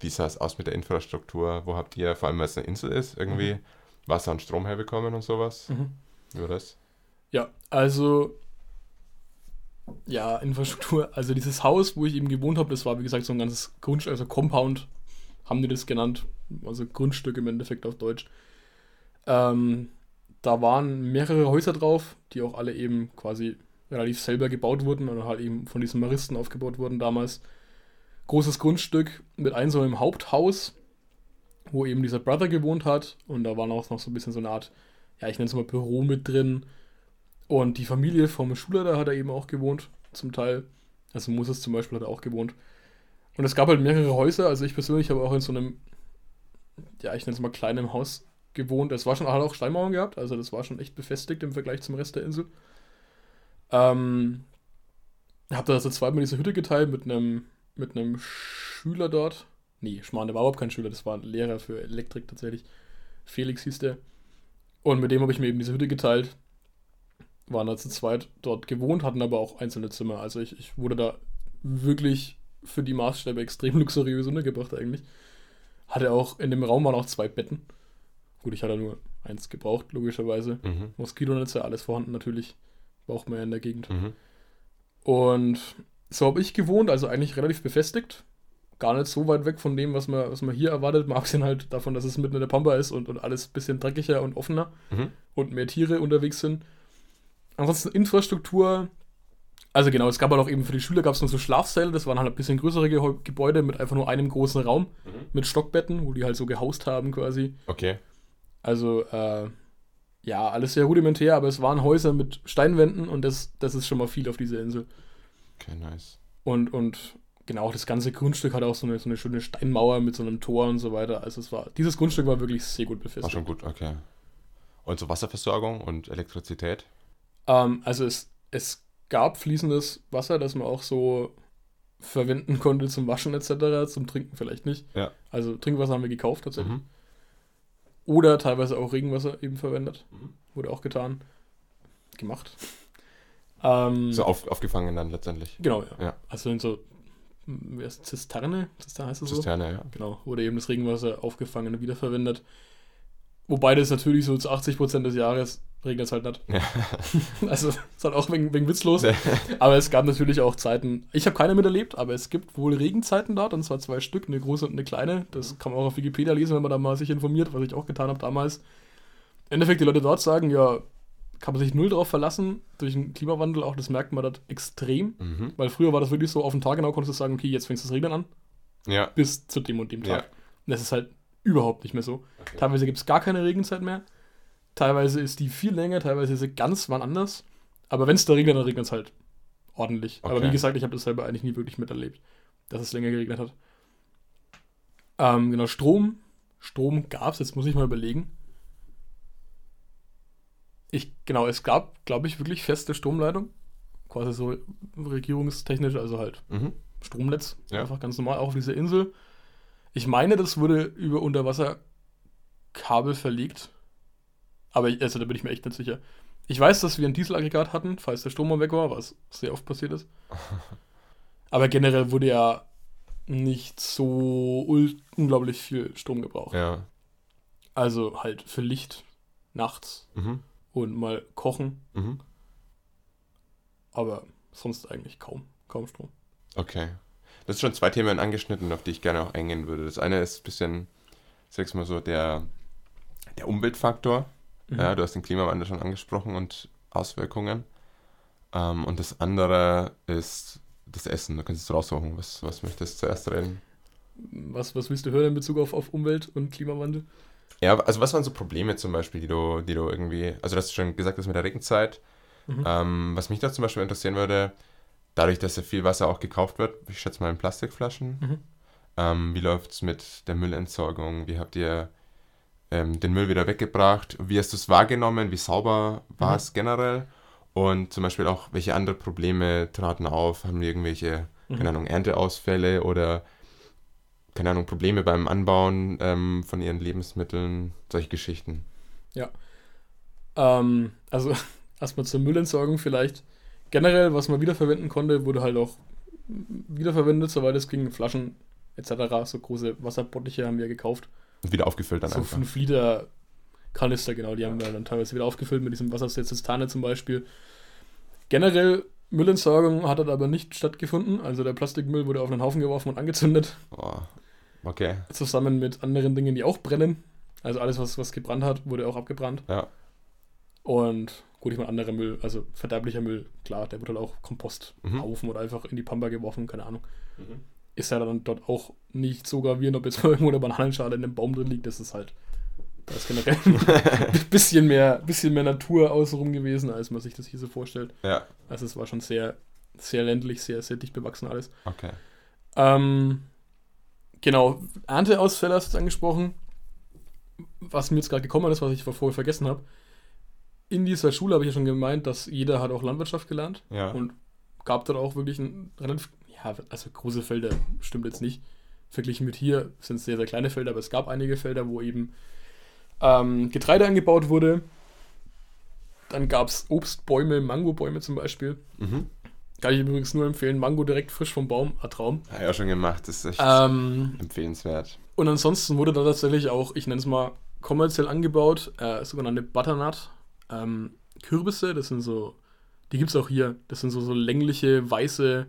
Wie sah es aus mit der Infrastruktur? Wo habt ihr, vor allem weil es eine Insel ist, irgendwie Wasser und Strom herbekommen und sowas? Mhm. War das? Ja, also ja, Infrastruktur. Also dieses Haus, wo ich eben gewohnt habe, das war wie gesagt so ein ganzes Grundstück, also Compound, haben die das genannt. Also Grundstück im Endeffekt auf Deutsch. Ähm, da waren mehrere Häuser drauf, die auch alle eben quasi relativ selber gebaut wurden oder halt eben von diesen Maristen aufgebaut wurden damals. Großes Grundstück mit einem so einem Haupthaus, wo eben dieser Brother gewohnt hat. Und da war auch noch so ein bisschen so eine Art, ja, ich nenne es mal Büro mit drin. Und die Familie vom Schulleiter hat er eben auch gewohnt, zum Teil. Also Moses zum Beispiel hat er auch gewohnt. Und es gab halt mehrere Häuser. Also ich persönlich habe auch in so einem, ja, ich nenne es mal kleinen Haus gewohnt. Es war schon halt auch Steinmauern gehabt, also das war schon echt befestigt im Vergleich zum Rest der Insel. Ähm, hab da also zweimal diese Hütte geteilt mit einem mit einem Schüler dort. Nee, Schmarrn, der war überhaupt kein Schüler, das war ein Lehrer für Elektrik tatsächlich. Felix hieß der. Und mit dem habe ich mir eben diese Hütte geteilt. Waren da zu zweit dort gewohnt, hatten aber auch einzelne Zimmer. Also ich, ich wurde da wirklich für die Maßstäbe extrem luxuriös untergebracht eigentlich. Hatte auch, in dem Raum waren auch zwei Betten. Gut, ich hatte nur eins gebraucht, logischerweise. Mhm. Moskitonetze, alles vorhanden natürlich. Braucht man ja in der Gegend. Mhm. Und so habe ich gewohnt, also eigentlich relativ befestigt. Gar nicht so weit weg von dem, was man, was man hier erwartet. Mal abgesehen halt davon, dass es mitten in der Pampa ist und, und alles ein bisschen dreckiger und offener Mhm. und mehr Tiere unterwegs sind. Ansonsten Infrastruktur. Also genau, es gab halt auch eben für die Schüler gab es noch so Schlafsäle, das waren halt ein bisschen größere Ge Gebäude mit einfach nur einem großen Raum Mhm. mit Stockbetten, wo die halt so gehaust haben quasi. Okay. Also, äh, ja, alles sehr rudimentär, aber es waren Häuser mit Steinwänden und das, das ist schon mal viel auf dieser Insel. Okay, nice. Und, und genau, das ganze Grundstück hat auch so eine, so eine schöne Steinmauer mit so einem Tor und so weiter. Also es war, dieses Grundstück war wirklich sehr gut War befestigt. schon gut, okay. Und so Wasserversorgung und Elektrizität? Ähm, also es, es gab fließendes Wasser, das man auch so verwenden konnte zum Waschen etc., zum Trinken vielleicht nicht. Ja. Also Trinkwasser haben wir gekauft tatsächlich. Mhm. Oder teilweise auch Regenwasser eben verwendet. Mhm. Wurde auch getan. Gemacht. Ähm, So auf, aufgefangen dann letztendlich. Genau, ja. Ja. Also in so, hm, wie heißt Zisterne? Zisterne heißt das so? Zisterne, ja. Genau, wurde eben das Regenwasser aufgefangen und wiederverwendet. Wobei das natürlich so zu 80% des Jahres regnet es halt nicht. Ja. Also ist halt auch wegen, wegen witzlos. Aber es gab natürlich auch Zeiten, ich habe keine miterlebt, aber es gibt wohl Regenzeiten dort, und zwar zwei Stück, eine große und eine kleine. Das kann man auch auf Wikipedia lesen, wenn man da mal sich informiert, was ich auch getan habe damals. Im Endeffekt, die Leute dort sagen, ja, kann man sich null drauf verlassen, durch den Klimawandel auch, das merkt man dort extrem. Mhm. Weil früher war das wirklich so, auf den Tag genau konntest du sagen, okay, jetzt fängt es das Regnen an, Ja. bis zu dem und dem Ja. Tag. Und das ist halt überhaupt nicht mehr so. Okay. Teilweise gibt es gar keine Regenzeit mehr. Teilweise ist die viel länger, teilweise ist sie ganz wann anders. Aber wenn es da regnet, dann regnet es halt ordentlich. Aber Okay. wie gesagt, ich habe das selber eigentlich nie wirklich miterlebt, dass es länger geregnet hat. Ähm, genau, Strom. Strom gab es, jetzt muss ich mal überlegen. Ich, genau, es gab, glaube ich, wirklich feste Stromleitung. Quasi so regierungstechnisch, also halt Mhm. Stromnetz. Ja. Einfach ganz normal, auch auf dieser Insel. Ich meine, das wurde über Unterwasserkabel verlegt. Aber ich, also, da bin ich mir echt nicht sicher. Ich weiß, dass wir ein Dieselaggregat hatten, falls der Strom mal weg war, was sehr oft passiert ist. Aber generell wurde ja nicht so unglaublich viel Strom gebraucht. Ja. Also halt für Licht nachts Mhm. und mal kochen, Mhm. aber sonst eigentlich kaum, kaum Strom. Okay. Das sind schon zwei Themen angeschnitten, auf die ich gerne auch eingehen würde. Das eine ist ein bisschen, sag's mal so, der, der Umweltfaktor. Mhm. Ja, du hast den Klimawandel schon angesprochen und Auswirkungen. Ähm, und das andere ist das Essen. Du kannst es raussuchen. Was, was möchtest du zuerst reden? Was, was willst du hören in Bezug auf, auf Umwelt und Klimawandel? Ja, also was waren so Probleme zum Beispiel, die du, die du irgendwie, also du hast schon gesagt, das mit der Regenzeit. Mhm. Ähm, was mich da zum Beispiel interessieren würde, dadurch, dass ja viel Wasser auch gekauft wird, ich schätze mal in Plastikflaschen, Mhm. ähm, wie läuft es mit der Müllentsorgung? Wie habt ihr ähm, den Müll wieder weggebracht? Wie hast du es wahrgenommen? Wie sauber war Mhm. es generell? Und zum Beispiel auch, welche andere Probleme traten auf? Haben die irgendwelche, Mhm. keine Ahnung, Ernteausfälle oder, keine Ahnung, Probleme beim Anbauen ähm, von ihren Lebensmitteln? Solche Geschichten. Ähm, also erstmal zur Müllentsorgung vielleicht. Generell, was man wiederverwenden konnte, wurde halt auch wiederverwendet, soweit es ging. Flaschen etc. So große Wasserbottiche haben wir gekauft. Und wieder aufgefüllt dann so einfach. 5 Liter Kanister, genau, die haben wir dann teilweise wieder aufgefüllt mit diesem Wasser aus der Zistane zum Beispiel. Generell Müllentsorgung hat dort aber nicht stattgefunden. Also der Plastikmüll wurde auf einen Haufen geworfen und angezündet, Oh, okay. zusammen mit anderen Dingen, die auch brennen. Also alles, was, was gebrannt hat, wurde auch abgebrannt. Ja. Und gut, ich meine, anderer Müll, also verderblicher Müll, klar, der wird halt auch Komposthaufen Mhm. oder einfach in die Pampa geworfen, keine Ahnung. Ist ja dann dort auch nicht so gravierend, ob jetzt mal irgendwo eine Bananenschale in einem Baum drin liegt, das ist halt, da ist generell ein bisschen mehr, bisschen mehr Natur außenrum gewesen, als man sich das hier so vorstellt. Ja, Also es war schon sehr, sehr ländlich, sehr, sehr dicht bewachsen alles. okay. Ähm, genau, Ernteausfälle hast du jetzt angesprochen. Was mir jetzt gerade gekommen ist, was ich vorher vergessen habe. In dieser Schule habe ich ja schon gemeint, dass jeder hat auch Landwirtschaft gelernt Ja. und gab dort auch wirklich ein relativ, ja, also große Felder stimmt jetzt nicht. Verglichen mit hier sind es sehr, sehr kleine Felder, aber es gab einige Felder, wo eben ähm, Getreide angebaut wurde. Dann gab es Obstbäume, Mangobäume zum Beispiel. Mhm. Kann ich übrigens nur empfehlen. Mango direkt frisch vom Baum, ein Traum. Ich auch schon gemacht. Das ist echt Ähm, empfehlenswert. und ansonsten wurde da tatsächlich auch, ich nenne es mal, kommerziell angebaut, äh, sogenannte Butternut. Ähm, Kürbisse, das sind so, die gibt es auch hier. Das sind so, so längliche, weiße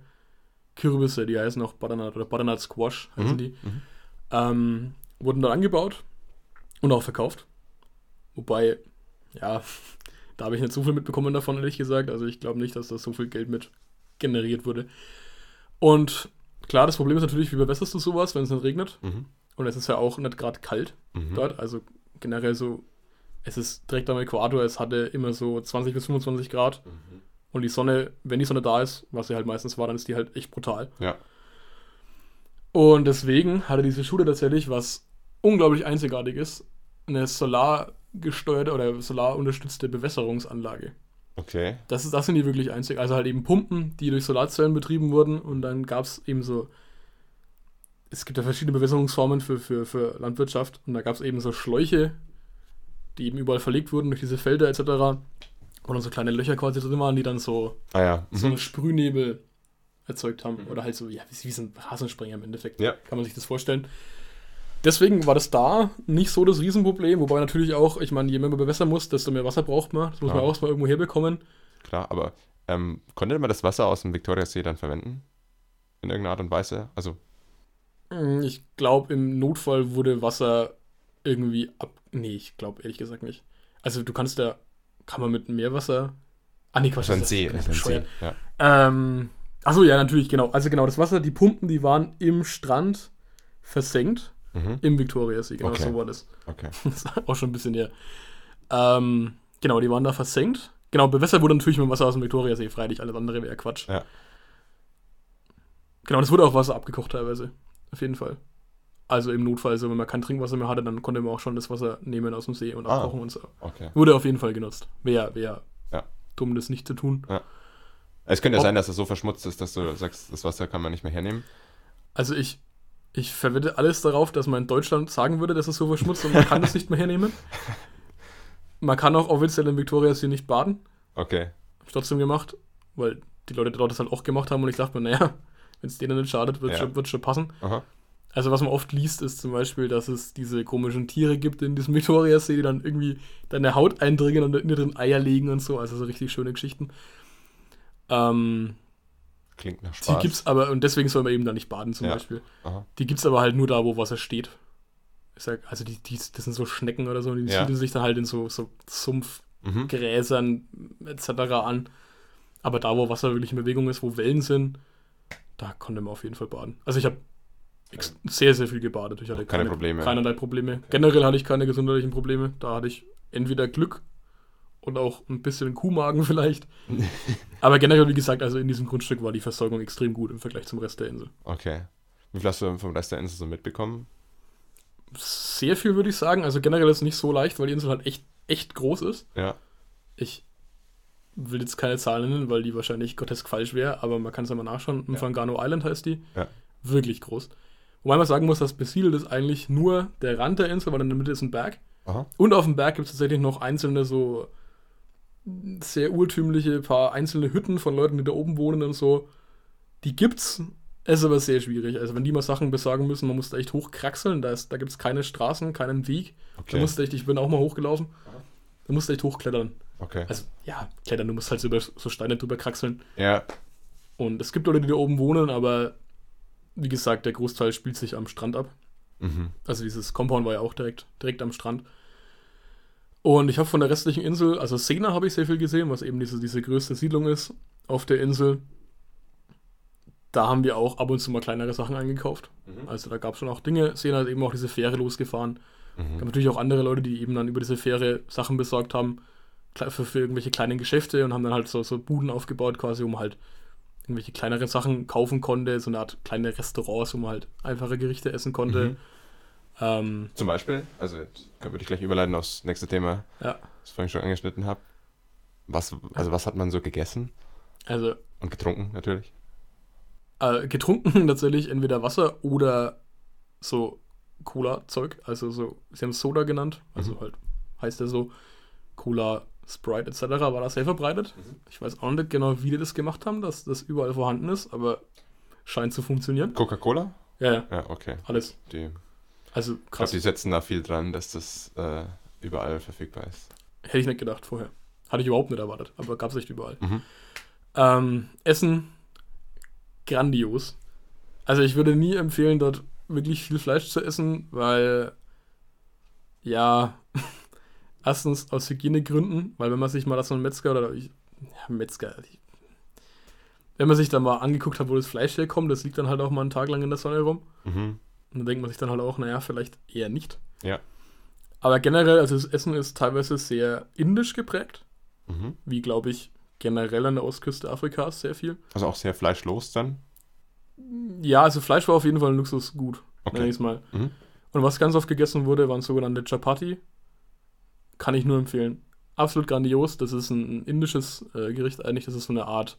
Kürbisse, die heißen auch Butternut oder Butternut Squash heißen Mhm. die. Mhm. Ähm, wurden dann angebaut und auch verkauft. Wobei, ja, da habe ich nicht so viel mitbekommen davon, ehrlich gesagt. Also ich glaube nicht, dass da so viel Geld mit generiert wurde. Und klar, das Problem ist natürlich, wie bewässerst du sowas, wenn es nicht regnet? Mhm. Und es ist ja auch nicht gerade kalt Mhm. dort. Also generell so, es ist direkt am Äquator, es hatte immer so 20 bis 25 Grad. Mhm. Und die Sonne, wenn die Sonne da ist, was sie halt meistens war, dann ist die halt echt brutal. Ja. Und deswegen hatte diese Schule tatsächlich, was unglaublich einzigartig ist, eine Solar, solargesteuerte oder solarunterstützte Bewässerungsanlage. Okay. Das, ist, das sind die wirklich einzig. Also halt eben Pumpen, die durch Solarzellen betrieben wurden und dann gab es eben so. Es gibt ja verschiedene Bewässerungsformen für, für, für Landwirtschaft und da gab es eben so Schläuche, die eben überall verlegt wurden durch diese Felder etc. Und dann so kleine Löcher quasi drin waren, die dann so, Ah ja. so Mhm. einen Sprühnebel erzeugt haben. Oder halt so, ja, wie, wie so ein Rasensprenger im Endeffekt. Ja. Kann man sich das vorstellen. Deswegen war das da nicht so das Riesenproblem, wobei natürlich auch, ich meine, je mehr man bewässern muss, desto mehr Wasser braucht man. Das muss Ja. man auch erstmal irgendwo herbekommen. Klar, aber ähm, konnte man das Wasser aus dem Viktoriasee dann verwenden? In irgendeiner Art und Weise? Also, Mm, Ich glaube, im Notfall wurde Wasser irgendwie ab. Nee, ich glaube ehrlich gesagt nicht. Also du kannst da. Kann man mit Meerwasser. Ah, nee, Quatsch. ein das See. ist ein See. Ja. Ähm, achso, ja, natürlich, genau. Also genau, das Wasser, die Pumpen, die waren im Strand versenkt. Mhm. Im Viktoriasee, genau Okay. so war das. Okay. Das ist auch schon ein bisschen her. Ähm, genau, die waren da versenkt. Genau, bewässert wurde natürlich mit Wasser aus dem Viktoriasee, freilich. Alles andere wäre Quatsch. Ja. Genau, das wurde auch Wasser abgekocht teilweise. Auf jeden Fall. Also im Notfall, so wenn man kein Trinkwasser mehr hatte, dann konnte man auch schon das Wasser nehmen aus dem See und Ah. abkochen und so. Okay. Wurde auf jeden Fall genutzt. Wäre wär Ja. dumm, das nicht zu tun. Es könnte ja Ob- sein, dass es so verschmutzt ist, dass du sagst, das Wasser kann man nicht mehr hernehmen. Also ich, ich verwette alles darauf, dass man in Deutschland sagen würde, dass es so verschmutzt und man kann das nicht mehr hernehmen. Man kann auch offiziell in Viktoriasee nicht baden. Okay. Hab ich trotzdem gemacht, weil die Leute dort das halt auch gemacht haben und ich dachte mir, naja, wenn es denen nicht schadet, wird Ja. schon, schon passen. Aha. Also was man oft liest, ist zum Beispiel, dass es diese komischen Tiere gibt in diesem Viktoriasee, die dann irgendwie deine Haut eindringen und in drin Eier legen und so. Also so richtig schöne Geschichten. Ähm, Klingt nach die Spaß. gibt's aber, und deswegen soll man eben da nicht baden zum Ja. Beispiel. Aha. Die gibt's aber halt nur da, wo Wasser steht. Ich sag, also die, die, das sind so Schnecken oder so, und die Ja. siedeln sich dann halt in so, so Mhm. Sumpfgräsern etc. an. Aber da, wo Wasser wirklich in Bewegung ist, wo Wellen sind, da konnte man auf jeden Fall baden. Also ich habe sehr, sehr viel gebadet. Ich hatte Keine Probleme. Keinerlei Probleme. Generell hatte ich keine gesundheitlichen Probleme. Da hatte ich entweder Glück und auch ein bisschen Kuhmagen vielleicht. Aber generell, wie gesagt, also in diesem Grundstück war die Versorgung extrem gut im Vergleich zum Rest der Insel. Okay. Wie viel hast du vom Rest der Insel so mitbekommen? Sehr viel würde ich sagen. Also generell ist es nicht so leicht, weil die Insel halt echt, echt groß ist. Ja. Ich will jetzt keine Zahlen nennen, weil die wahrscheinlich grotesk falsch wäre, aber man kann es ja mal nachschauen. Ja. Fangano Island heißt die. Ja. Wirklich groß. Wobei man sagen muss, das besiedelt ist eigentlich nur der Rand der Insel, weil in der Mitte ist ein Berg. Aha. Und auf dem Berg gibt es tatsächlich noch einzelne so sehr urtümliche, paar einzelne Hütten von Leuten, die da oben wohnen und so. Die gibt's, ist aber sehr schwierig. Also wenn die mal Sachen besorgen müssen, man muss da echt hochkraxeln. Da, ist- da gibt es keine Straßen, keinen Weg. Da Okay. musst du echt, ich bin auch mal hochgelaufen. Da musst du echt hochklettern. Okay. Also, ja, klettern, du musst halt so über so Steine drüber kraxeln. Ja. Und es gibt Leute, die da oben wohnen, aber wie gesagt, der Großteil spielt sich am Strand ab. Mhm. Also dieses Compound war ja auch direkt, direkt am Strand. Und ich habe von der restlichen Insel, also Sena habe ich sehr viel gesehen, was eben diese, diese größte Siedlung ist auf der Insel. Da haben wir auch ab und zu mal kleinere Sachen eingekauft. Mhm. Also da gab es schon auch Dinge. Sena ist eben auch diese Fähre losgefahren. Mhm. gab natürlich auch andere Leute, die eben dann über diese Fähre Sachen besorgt haben für, für irgendwelche kleinen Geschäfte und haben dann halt so, so Buden aufgebaut, quasi, man halt irgendwelche kleinere Sachen kaufen konnte, so eine Art kleine Restaurants, wo man halt einfache Gerichte essen konnte. Mhm. Ähm, Zum Beispiel, also jetzt würde ich gleich überleiten aufs nächste Thema, ja, das ich vorhin schon angeschnitten habe. Was, also was hat man so gegessen also und getrunken natürlich? äh, getrunken tatsächlich entweder Wasser oder so Cola-Zeug, also so, sie haben es Soda genannt, also Mhm. halt heißt ja so, Cola, Sprite etc. war da sehr verbreitet. Mhm. Ich weiß auch nicht genau, wie die das gemacht haben, dass das überall vorhanden ist, aber scheint zu funktionieren. Coca-Cola? Ja, ja, Ja, okay. alles. Die, Also ich glaube, krass. die setzen da viel dran, dass das äh, überall verfügbar ist. Hätte ich nicht gedacht vorher. Hatte ich überhaupt nicht erwartet, aber gab es echt überall. Mhm. Ähm, Essen, grandios. Also ich würde nie empfehlen, dort wirklich viel Fleisch zu essen, weil, ja, erstens aus Hygienegründen, weil wenn man sich mal das ein Metzger oder, ich, ja, Metzger, ich, wenn man sich da mal angeguckt hat, wo das Fleisch herkommt, das liegt dann halt auch mal einen Tag lang in der Sonne rum. Mhm. Und dann denkt man sich dann halt auch, naja, vielleicht eher nicht. Ja. Aber generell, also das Essen ist teilweise sehr indisch geprägt, Mhm. wie glaube ich generell an der Ostküste Afrikas sehr viel. Also auch sehr fleischlos dann? Ja, also Fleisch war auf jeden Fall ein Luxusgut, nenne Okay. ich es mal. Mhm. Und was ganz oft gegessen wurde, waren sogenannte Chapati. Kann ich nur empfehlen. Absolut grandios. Das ist ein indisches äh, Gericht eigentlich. Das ist so eine Art,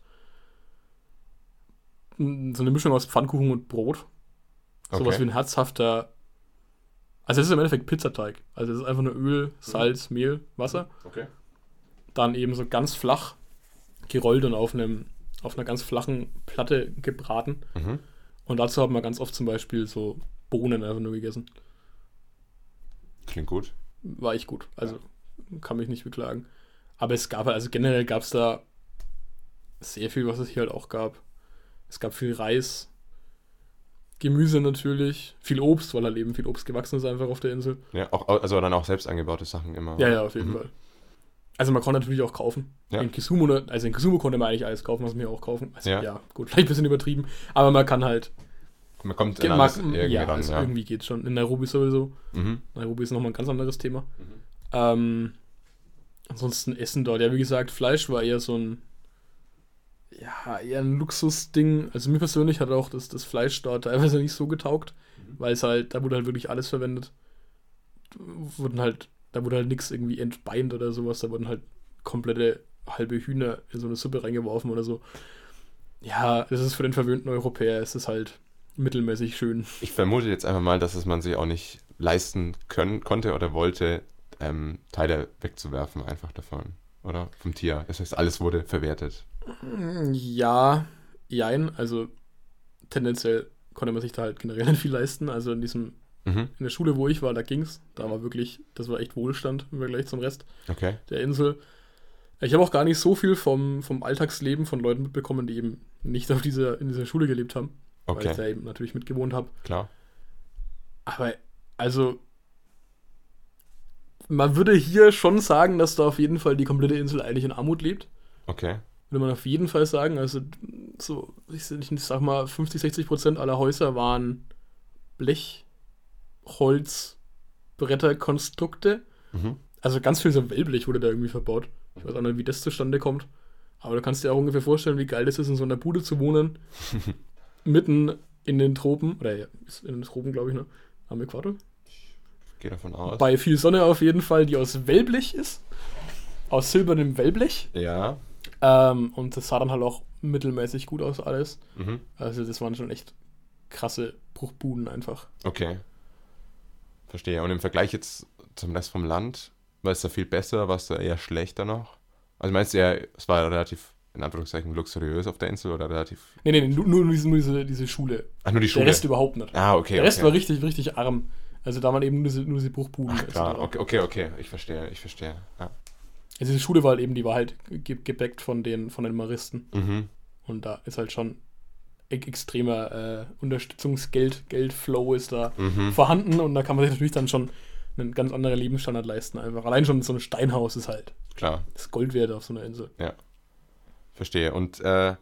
so eine Mischung aus Pfannkuchen und Brot. Okay. Sowas wie ein herzhafter. Also es ist im Endeffekt Pizzateig. Also es ist einfach nur Öl, Salz, mhm. Mehl, Wasser. Okay. Dann eben so ganz flach gerollt und auf einem auf einer ganz flachen Platte gebraten. Mhm. Und dazu haben wir ganz oft zum Beispiel so Bohnen einfach nur gegessen. Klingt gut. War echt gut. Also ja. kann mich nicht beklagen. Aber es gab, also generell gab es da sehr viel, was es hier halt auch gab. Es gab viel Reis, Gemüse natürlich, viel Obst, weil halt eben viel Obst gewachsen ist einfach auf der Insel. Ja, auch, also dann auch selbst angebaute Sachen immer. Ja, ja, auf jeden mhm. Fall. Also man konnte natürlich auch kaufen. Ja. In Kisumu, also in Kisumu konnte man eigentlich alles kaufen, was wir auch kaufen. Also ja. ja, gut, vielleicht ein bisschen übertrieben, aber man kann halt. Man kommt in alles irgendwie ja, ran, also ja. irgendwie geht's schon. In Nairobi sowieso. Mhm. Nairobi ist nochmal ein ganz anderes Thema. Mhm. Ähm, ansonsten Essen dort. Ja, wie gesagt, Fleisch war eher so ein ja, eher ein Luxusding. Also mir persönlich hat auch das, das Fleisch dort teilweise nicht so getaugt, mhm. weil es halt, da wurde halt wirklich alles verwendet. Wurden halt da wurde halt nichts irgendwie entbeint oder sowas. Da wurden halt komplette halbe Hühner in so eine Suppe reingeworfen oder so. Ja, das ist für den verwöhnten Europäer, es ist halt mittelmäßig schön. Ich vermute jetzt einfach mal, dass es man sich auch nicht leisten können, konnte oder wollte, ähm, Teile wegzuwerfen einfach davon. Oder? Vom Tier. Das heißt, alles wurde verwertet. Ja, jein. Also tendenziell konnte man sich da halt generell nicht viel leisten. Also in diesem Mhm. In der Schule, wo ich war, da ging's. Da war wirklich, das war echt Wohlstand im Vergleich zum Rest okay. der Insel. Ich habe auch gar nicht so viel vom, vom Alltagsleben von Leuten mitbekommen, die eben nicht auf dieser, in dieser Schule gelebt haben. Okay. Weil ich da eben natürlich mitgewohnt habe. Klar. Aber, also, man würde hier schon sagen, dass da auf jeden Fall die komplette Insel eigentlich in Armut lebt. Okay. Würde man auf jeden Fall sagen. Also, so, ich, ich sag mal, 50, 60 Prozent aller Häuser waren Blech, Holzbretterkonstrukte. Mhm. Also ganz viel so Wellblech wurde da irgendwie verbaut. Ich weiß auch nicht, wie das zustande kommt. Aber du kannst dir auch ungefähr vorstellen, wie geil das ist, in so einer Bude zu wohnen. mitten in den Tropen. Oder ja, in den Tropen, glaube ich, ne? Am Äquator. Ich gehe davon aus. Bei viel Sonne auf jeden Fall, die aus Wellblech ist. Aus silbernem Wellblech. Ja. Ähm, und das sah dann halt auch mittelmäßig gut aus, alles. Mhm. Also, das waren schon echt krasse Bruchbuden einfach. Okay. Verstehe. Und im Vergleich jetzt zum Rest vom Land, war es da viel besser, war es da eher schlechter noch? Also meinst du eher, es war relativ, in Anführungszeichen, luxuriös auf der Insel oder relativ. Nee, nee, nur, nur, diese, nur diese, diese Schule. Ach, nur die Schule. Der Rest überhaupt nicht. Ah, okay. Der Rest okay. war richtig, richtig arm. Also da waren eben nur diese, nur diese Bruchbuden. Ach, klar, okay, okay, okay, ich verstehe, ich verstehe. Ja. Also diese Schule war halt eben, die war halt ge gebackt von den, von den Maristen. Mhm. Und da ist halt schon extremer äh, Unterstützungsgeld, Geldflow ist da mhm. vorhanden und da kann man sich natürlich dann schon einen ganz anderen Lebensstandard leisten. Einfach allein schon so ein Steinhaus ist halt klar das Gold wert auf so einer Insel. Ja, verstehe. Und äh,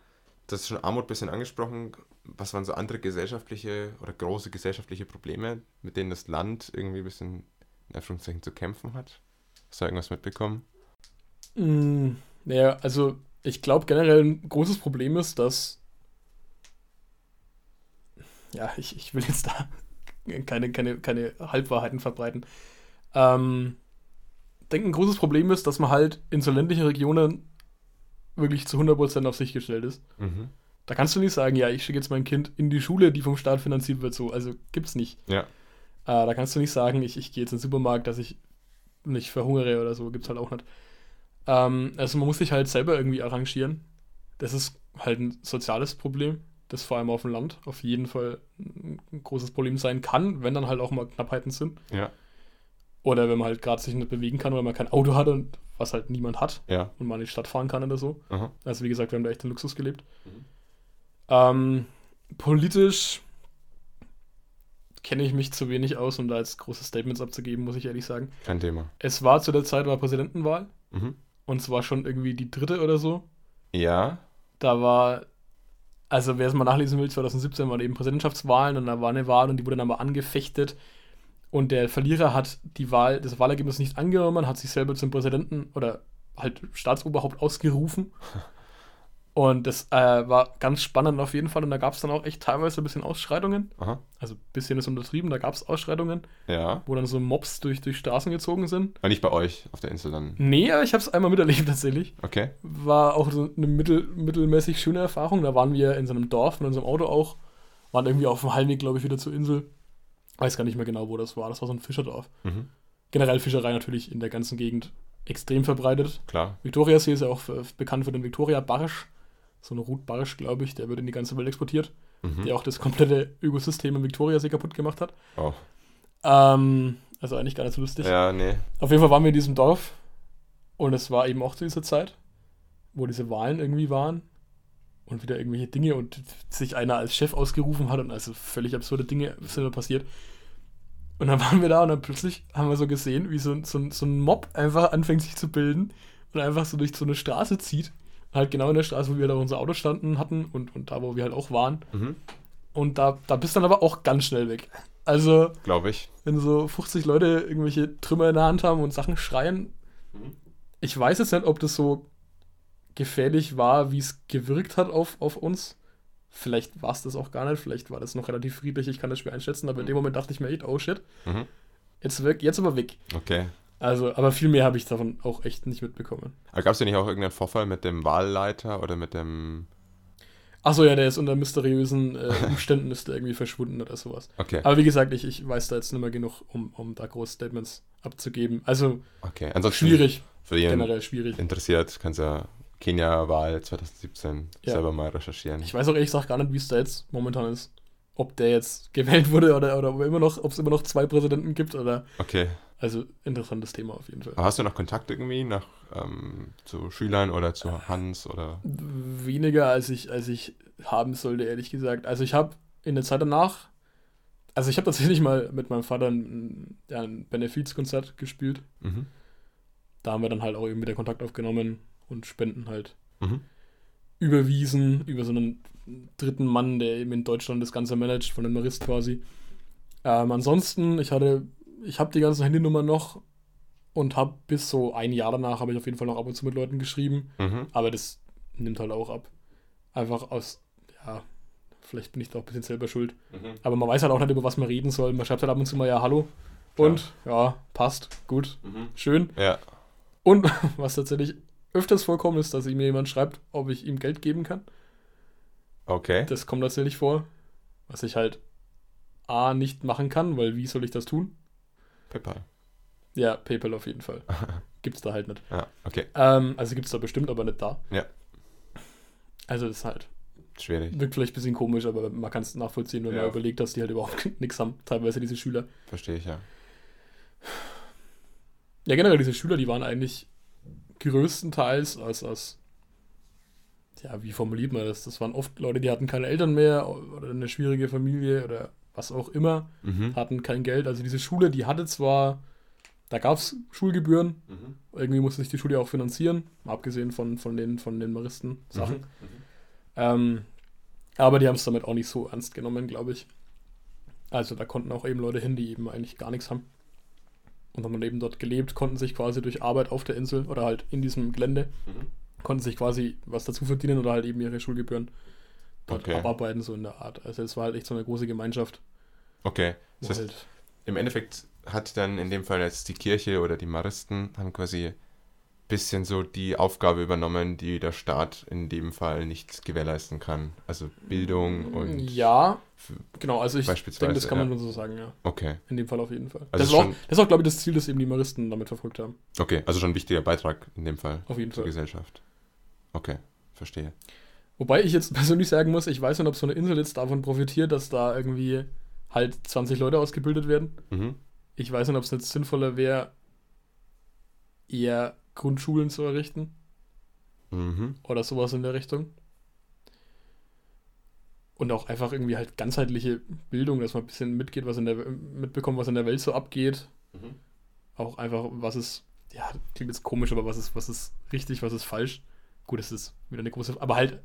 das ist schon Armut ein bisschen angesprochen. Was waren so andere gesellschaftliche oder große gesellschaftliche Probleme, mit denen das Land irgendwie ein bisschen in Anführungszeichen zu kämpfen hat? Hast du irgendwas mitbekommen? Mm, naja, also ich glaube generell ein großes Problem ist, dass ja, ich, ich will jetzt da keine, keine, keine Halbwahrheiten verbreiten. Ähm, ich denke, ein großes Problem ist, dass man halt in so ländlichen Regionen wirklich zu 100% auf sich gestellt ist. Mhm. Da kannst du nicht sagen, ja, ich schicke jetzt mein Kind in die Schule, die vom Staat finanziert wird, so. Also gibt's nicht. Ja. Äh, da kannst du nicht sagen, ich, ich gehe jetzt in den Supermarkt, dass ich nicht verhungere oder so. Gibt's halt auch nicht. Ähm, also man muss sich halt selber irgendwie arrangieren. Das ist halt ein soziales Problem das vor allem auf dem Land auf jeden Fall ein großes Problem sein kann, wenn dann halt auch mal Knappheiten sind. Ja. Oder wenn man halt gerade sich nicht bewegen kann, weil man kein Auto hat und was halt niemand hat ja. und man in die Stadt fahren kann oder so. Aha. Also wie gesagt, wir haben da echt den Luxus gelebt. Mhm. Ähm, politisch kenne ich mich zu wenig aus, um da jetzt große Statements abzugeben, muss ich ehrlich sagen. Kein Thema. Es war zu der Zeit war Präsidentenwahl mhm. und zwar schon irgendwie die dritte oder so. Ja. Da war also wer es mal nachlesen will, 2017 waren eben Präsidentschaftswahlen und da war eine Wahl und die wurde dann aber angefechtet. Und der Verlierer hat die Wahl, das Wahlergebnis nicht angenommen, hat sich selber zum Präsidenten oder halt Staatsoberhaupt ausgerufen. Und das äh, war ganz spannend auf jeden Fall. Und da gab es dann auch echt teilweise ein bisschen Ausschreitungen. Aha. Also ein bisschen ist untertrieben, da gab es Ausschreitungen, Ja. wo dann so Mobs durch, durch Straßen gezogen sind. Aber nicht bei euch auf der Insel dann. Nee, aber ich habe es einmal miterlebt tatsächlich. Okay. War auch so eine mittel, mittelmäßig schöne Erfahrung. Da waren wir in so einem Dorf mit unserem Auto auch. Waren irgendwie auf dem Heimweg, glaube ich, wieder zur Insel. Weiß gar nicht mehr genau, wo das war. Das war so ein Fischerdorf. Mhm. Generell Fischerei natürlich in der ganzen Gegend extrem verbreitet. Klar. Viktoriasee ist ja auch für, bekannt für den Victoria Barsch. So eine Ruth Barsch, glaube ich, der wird in die ganze Welt exportiert. Mhm. Der auch das komplette Ökosystem im Viktoriasee kaputt gemacht hat. Oh. Ähm, also eigentlich gar nicht so lustig. Ja, nee. Auf jeden Fall waren wir in diesem Dorf und es war eben auch zu dieser Zeit, wo diese Wahlen irgendwie waren und wieder irgendwelche Dinge und sich einer als Chef ausgerufen hat und also völlig absurde Dinge sind da passiert. Und dann waren wir da und dann plötzlich haben wir so gesehen, wie so, ein- so, so ein Mob einfach anfängt sich zu bilden und einfach so durch so eine Straße zieht. Halt genau in der Straße, wo wir da unser Auto standen hatten und, und da, wo wir halt auch waren. Mhm. Und da, da bist du dann aber auch ganz schnell weg. Also, Glaube ich. wenn so 50 Leute irgendwelche Trümmer in der Hand haben und Sachen schreien. Mhm. Ich weiß jetzt nicht, ob das so gefährlich war, wie es gewirkt hat auf, auf uns. Vielleicht war es das auch gar nicht, vielleicht war das noch relativ friedlich, ich kann das schwer einschätzen, aber in dem Moment dachte ich mir echt, oh shit, Mhm. jetzt, weg, jetzt aber weg. Okay. Also, aber viel mehr habe ich davon auch echt nicht mitbekommen. Aber gab es ja nicht auch irgendeinen Vorfall mit dem Wahlleiter oder mit dem. Achso, ja, der ist unter mysteriösen äh, Umständen ist der irgendwie verschwunden oder sowas. Okay. Aber wie gesagt, ich, ich weiß da jetzt nicht mehr genug, um, um da große Statements abzugeben. Also Okay. Ansonsten schwierig, für jeden generell schwierig. interessiert, kannst ja Kenia-Wahl 2017 Ja. selber mal recherchieren. Ich weiß auch ehrlich gesagt gar nicht, wie es da jetzt momentan ist. Ob der jetzt gewählt wurde oder, oder ob er immer noch, ob es immer noch zwei Präsidenten gibt oder. Okay. Also interessantes Thema auf jeden Fall. Aber hast du noch Kontakt irgendwie nach, ähm, zu Schülern oder zu Hans oder. Weniger als ich, als ich haben sollte, ehrlich gesagt. Also ich habe in der Zeit danach, also ich habe tatsächlich mal mit meinem Vater ein, ja, ein Benefizkonzert gespielt. Mhm. Da haben wir dann halt auch eben wieder Kontakt aufgenommen und Spenden halt Mhm. überwiesen über so einen dritten Mann, der eben in Deutschland das Ganze managt, von dem Marist quasi. Ähm, ansonsten, ich hatte, ich habe die ganzen Handynummern noch und habe bis so ein Jahr danach habe ich auf jeden Fall noch ab und zu mit Leuten geschrieben, Mhm. aber das nimmt halt auch ab. Einfach aus, ja, vielleicht bin ich da auch ein bisschen selber schuld. Mhm. Aber man weiß halt auch nicht, über was man reden soll. Man schreibt halt ab und zu mal ja, hallo. Und ja, passt, gut, Mhm. schön. Ja. Und was tatsächlich öfters vorkommt, ist, dass mir jemand schreibt, ob ich ihm Geld geben kann. Okay. Das kommt tatsächlich vor. Was ich halt A nicht machen kann, weil wie soll ich das tun? PayPal. Ja, PayPal auf jeden Fall. Gibt's da halt nicht. Ja, okay. Ähm, also gibt's da bestimmt, aber nicht da. Ja. Also das ist halt, Schwierig. wirkt vielleicht ein bisschen komisch, aber man kann es nachvollziehen, wenn Ja. man überlegt, dass die halt überhaupt nichts haben. Teilweise diese Schüler. Verstehe ich ja. Ja, generell diese Schüler, die waren eigentlich größtenteils aus, aus ja, wie formuliert man das? Das waren oft Leute, die hatten keine Eltern mehr oder eine schwierige Familie oder was auch immer. Mhm. hatten kein Geld. Also diese Schule, die hatte zwar, da gab es Schulgebühren, Mhm. irgendwie musste sich die Schule auch finanzieren, abgesehen von, von den, von den Maristen-Sachen. Mhm. Ähm, aber die haben es damit auch nicht so ernst genommen, glaube ich. Also da konnten auch eben Leute hin, die eben eigentlich gar nichts haben. Und haben dann eben dort gelebt, konnten sich quasi durch Arbeit auf der Insel oder halt in diesem Gelände, Mhm. konnten sich quasi was dazu verdienen oder halt eben ihre Schulgebühren dort Okay. abarbeiten, so in der Art. Also es war halt echt so eine große Gemeinschaft. Okay. Das heißt, halt, im Endeffekt hat dann in dem Fall jetzt die Kirche oder die Maristen haben quasi bisschen so die Aufgabe übernommen, die der Staat in dem Fall nicht gewährleisten kann. Also Bildung und. ja, genau, also ich Beispielsweise, denke, das kann man ja. so sagen, ja. Okay. In dem Fall auf jeden Fall. Also das, ist auch, das ist auch, glaube ich, das Ziel, das eben die Maristen damit verfolgt haben. Okay, also schon ein wichtiger Beitrag in dem Fall Auf jeden zur Fall. Gesellschaft. Okay, verstehe. Wobei ich jetzt persönlich sagen muss, ich weiß nicht, ob so eine Insel jetzt davon profitiert, dass da irgendwie halt 20 Leute ausgebildet werden. Mhm. Ich weiß nicht, ob es nicht sinnvoller wäre, eher Grundschulen zu errichten Mhm. oder sowas in der Richtung. Und auch einfach irgendwie halt ganzheitliche Bildung, dass man ein bisschen mitgeht, was in der mitbekommt, was in der Welt so abgeht. Mhm. Auch einfach, was ist, ja, klingt jetzt komisch, aber was ist, was ist richtig, was ist falsch. Gut, es ist wieder eine große, aber halt,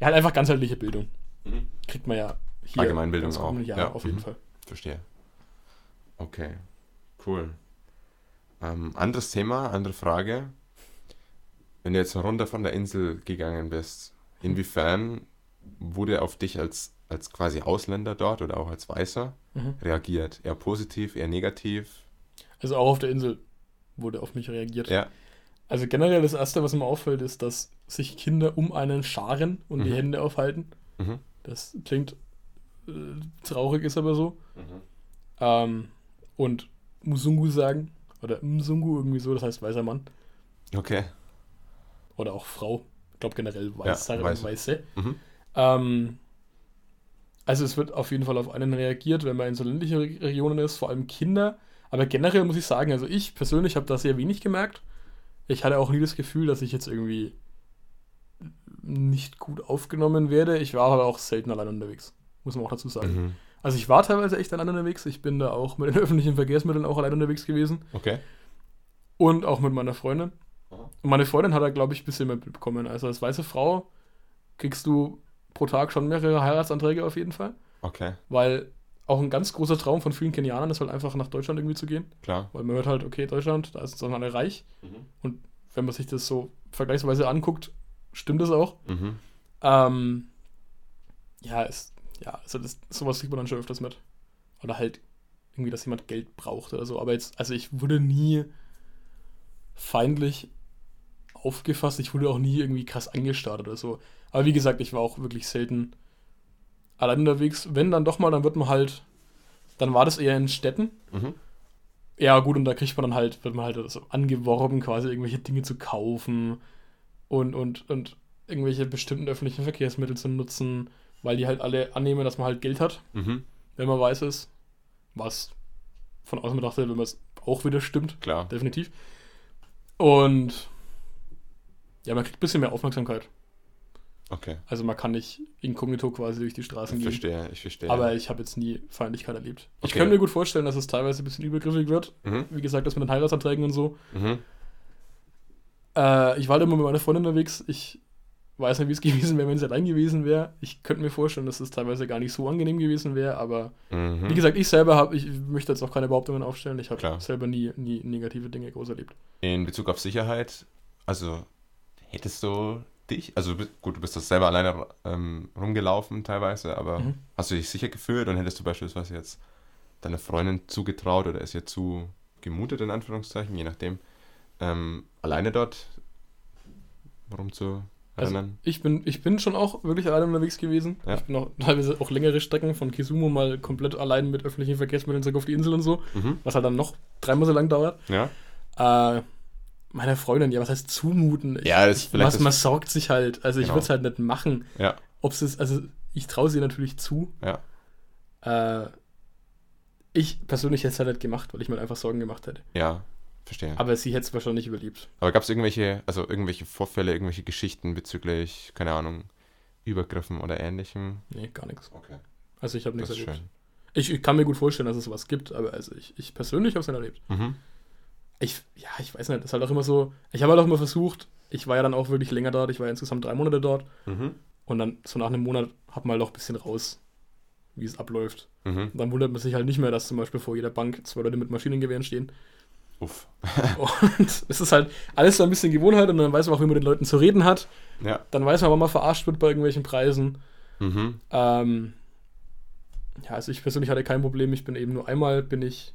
ja, halt einfach ganzheitliche Bildung. Mhm. Kriegt man ja hier. Allgemeinbildung auch. Ja, ja, auf jeden mhm. Fall. Verstehe. Okay, cool. Ähm, anderes Thema, andere Frage. wenn du jetzt runter von der Insel gegangen bist, inwiefern wurde auf dich als, als quasi Ausländer dort oder auch als Weißer Mhm. reagiert? Eher positiv, eher negativ? Also auch auf der Insel wurde auf mich reagiert. Ja, Also generell das Erste, was mir auffällt, ist, dass sich Kinder um einen scharen und die Mhm. Hände aufhalten. mhm. Das klingt äh, traurig, ist aber so. Ähm, und Musungu sagen. Oder Msungu irgendwie so, das heißt weißer Mann. okay. Oder auch Frau. Ich glaube generell Ja, weißer und Weiße. weiße. Mhm. Ähm, also es wird auf jeden Fall auf einen reagiert, wenn man in so ländlichen Re- Regionen ist, vor allem Kinder. Aber generell muss ich sagen, also ich persönlich habe da sehr wenig gemerkt. Ich hatte auch nie das Gefühl, dass ich jetzt irgendwie nicht gut aufgenommen werde. Ich war aber auch selten allein unterwegs, muss man auch dazu sagen. Mhm. Also ich war teilweise echt allein unterwegs. Ich bin da auch mit den öffentlichen Verkehrsmitteln auch allein unterwegs gewesen. Okay. Und auch mit meiner Freundin. Und meine Freundin hat da, glaube ich, ein bisschen mehr mitbekommen. Also als weiße Frau kriegst du pro Tag schon mehrere Heiratsanträge auf jeden Fall. Okay, Weil auch ein ganz großer Traum von vielen Kenianern ist halt einfach nach Deutschland irgendwie zu gehen. klar. Weil man hört halt, okay, Deutschland, da ist dann alle reich. Mhm. Und wenn man sich das so vergleichsweise anguckt, stimmt das auch. Mhm. Ähm, ja, ist, ja, also das, sowas sieht man dann schon öfters mit. Oder halt irgendwie, dass jemand Geld braucht oder so. Aber jetzt, also ich wurde nie feindlich aufgefasst. Ich wurde auch nie irgendwie krass angestarrt oder so. Aber wie gesagt, ich war auch wirklich selten allein unterwegs. Wenn dann doch mal, dann wird man halt, dann war das eher in Städten. Mhm. Ja, gut, und da kriegt man dann halt, wird man halt so angeworben, quasi irgendwelche Dinge zu kaufen und, und, und irgendwelche bestimmten öffentlichen Verkehrsmittel zu nutzen, weil die halt alle annehmen, dass man halt Geld hat, Mhm. wenn man weiß es. Was von außen betrachtet, wenn man es auch wieder stimmt, Klar. definitiv. Und ja, man kriegt ein bisschen mehr Aufmerksamkeit. Okay. Also man kann nicht inkognito quasi durch die Straßen Ich gehen. verstehe, ich verstehe. Aber ich habe jetzt nie Feindlichkeit erlebt. Ich Okay. kann mir gut vorstellen, dass es teilweise ein bisschen übergriffig wird. Mhm. Wie gesagt, das mit den Heiratsanträgen und so. Mhm. Äh, ich war da immer mit meiner Freundin unterwegs. Ich weiß nicht, wie es gewesen wäre, wenn sie allein gewesen wäre. Ich könnte mir vorstellen, dass es teilweise gar nicht so angenehm gewesen wäre. Aber Mhm. wie gesagt, ich selber habe, ich möchte jetzt auch keine Behauptungen aufstellen. Ich habe selber nie, nie negative Dinge groß erlebt. In Bezug auf Sicherheit, also hättest du dich, also gut, du bist das selber alleine ähm, rumgelaufen teilweise, aber Mhm. hast du dich sicher gefühlt und hättest du beispielsweise jetzt deiner Freundin zugetraut oder ist ihr zu gemutet, in Anführungszeichen, je nachdem, ähm, alleine dort rumzurennen? Also ich bin, ich bin schon auch wirklich allein unterwegs gewesen. Ja. Ich bin auch teilweise auch längere Strecken von Kisumu mal komplett allein mit öffentlichen Verkehrsmitteln zurück auf die Insel und so, mhm. was halt dann noch dreimal so lang dauert. Ja, Äh, meiner Freundin, ja, was heißt zumuten? Ich, Ja, das ich, vielleicht was, man sorgt sich halt. Also ich Genau. würde es halt nicht machen. ja, Ob es also ich traue sie natürlich zu. ja. Äh, ich persönlich hätte es halt nicht gemacht, weil ich mir einfach Sorgen gemacht hätte. Ja, verstehe. Aber, Aber sie hätte es wahrscheinlich überlebt. gab es irgendwelche, also irgendwelche Vorfälle, irgendwelche Geschichten bezüglich, keine Ahnung, Übergriffen oder ähnlichem? Nee, gar nichts. Okay, Also ich habe nichts erlebt. schön. Ich, ich kann mir gut vorstellen, dass es sowas gibt, aber also ich, ich persönlich habe es nicht erlebt. Mhm. Ich, ja, ich weiß nicht, das ist halt auch immer so. Ich habe halt auch immer versucht, ich war ja dann auch wirklich länger dort, ich war ja insgesamt drei Monate dort Mhm. und dann so nach einem Monat hat man halt auch ein bisschen raus, wie es abläuft. Mhm. Dann wundert man sich halt nicht mehr, dass zum Beispiel vor jeder Bank zwei Leute mit Maschinengewehren stehen. Uff. Und es ist halt alles so ein bisschen Gewohnheit und dann weiß man auch, wie man mit den Leuten zu reden hat. Ja. Dann weiß man, wann man verarscht wird bei irgendwelchen Preisen. Mhm. Ähm, ja, also ich persönlich hatte kein Problem. Ich bin eben nur einmal, bin ich,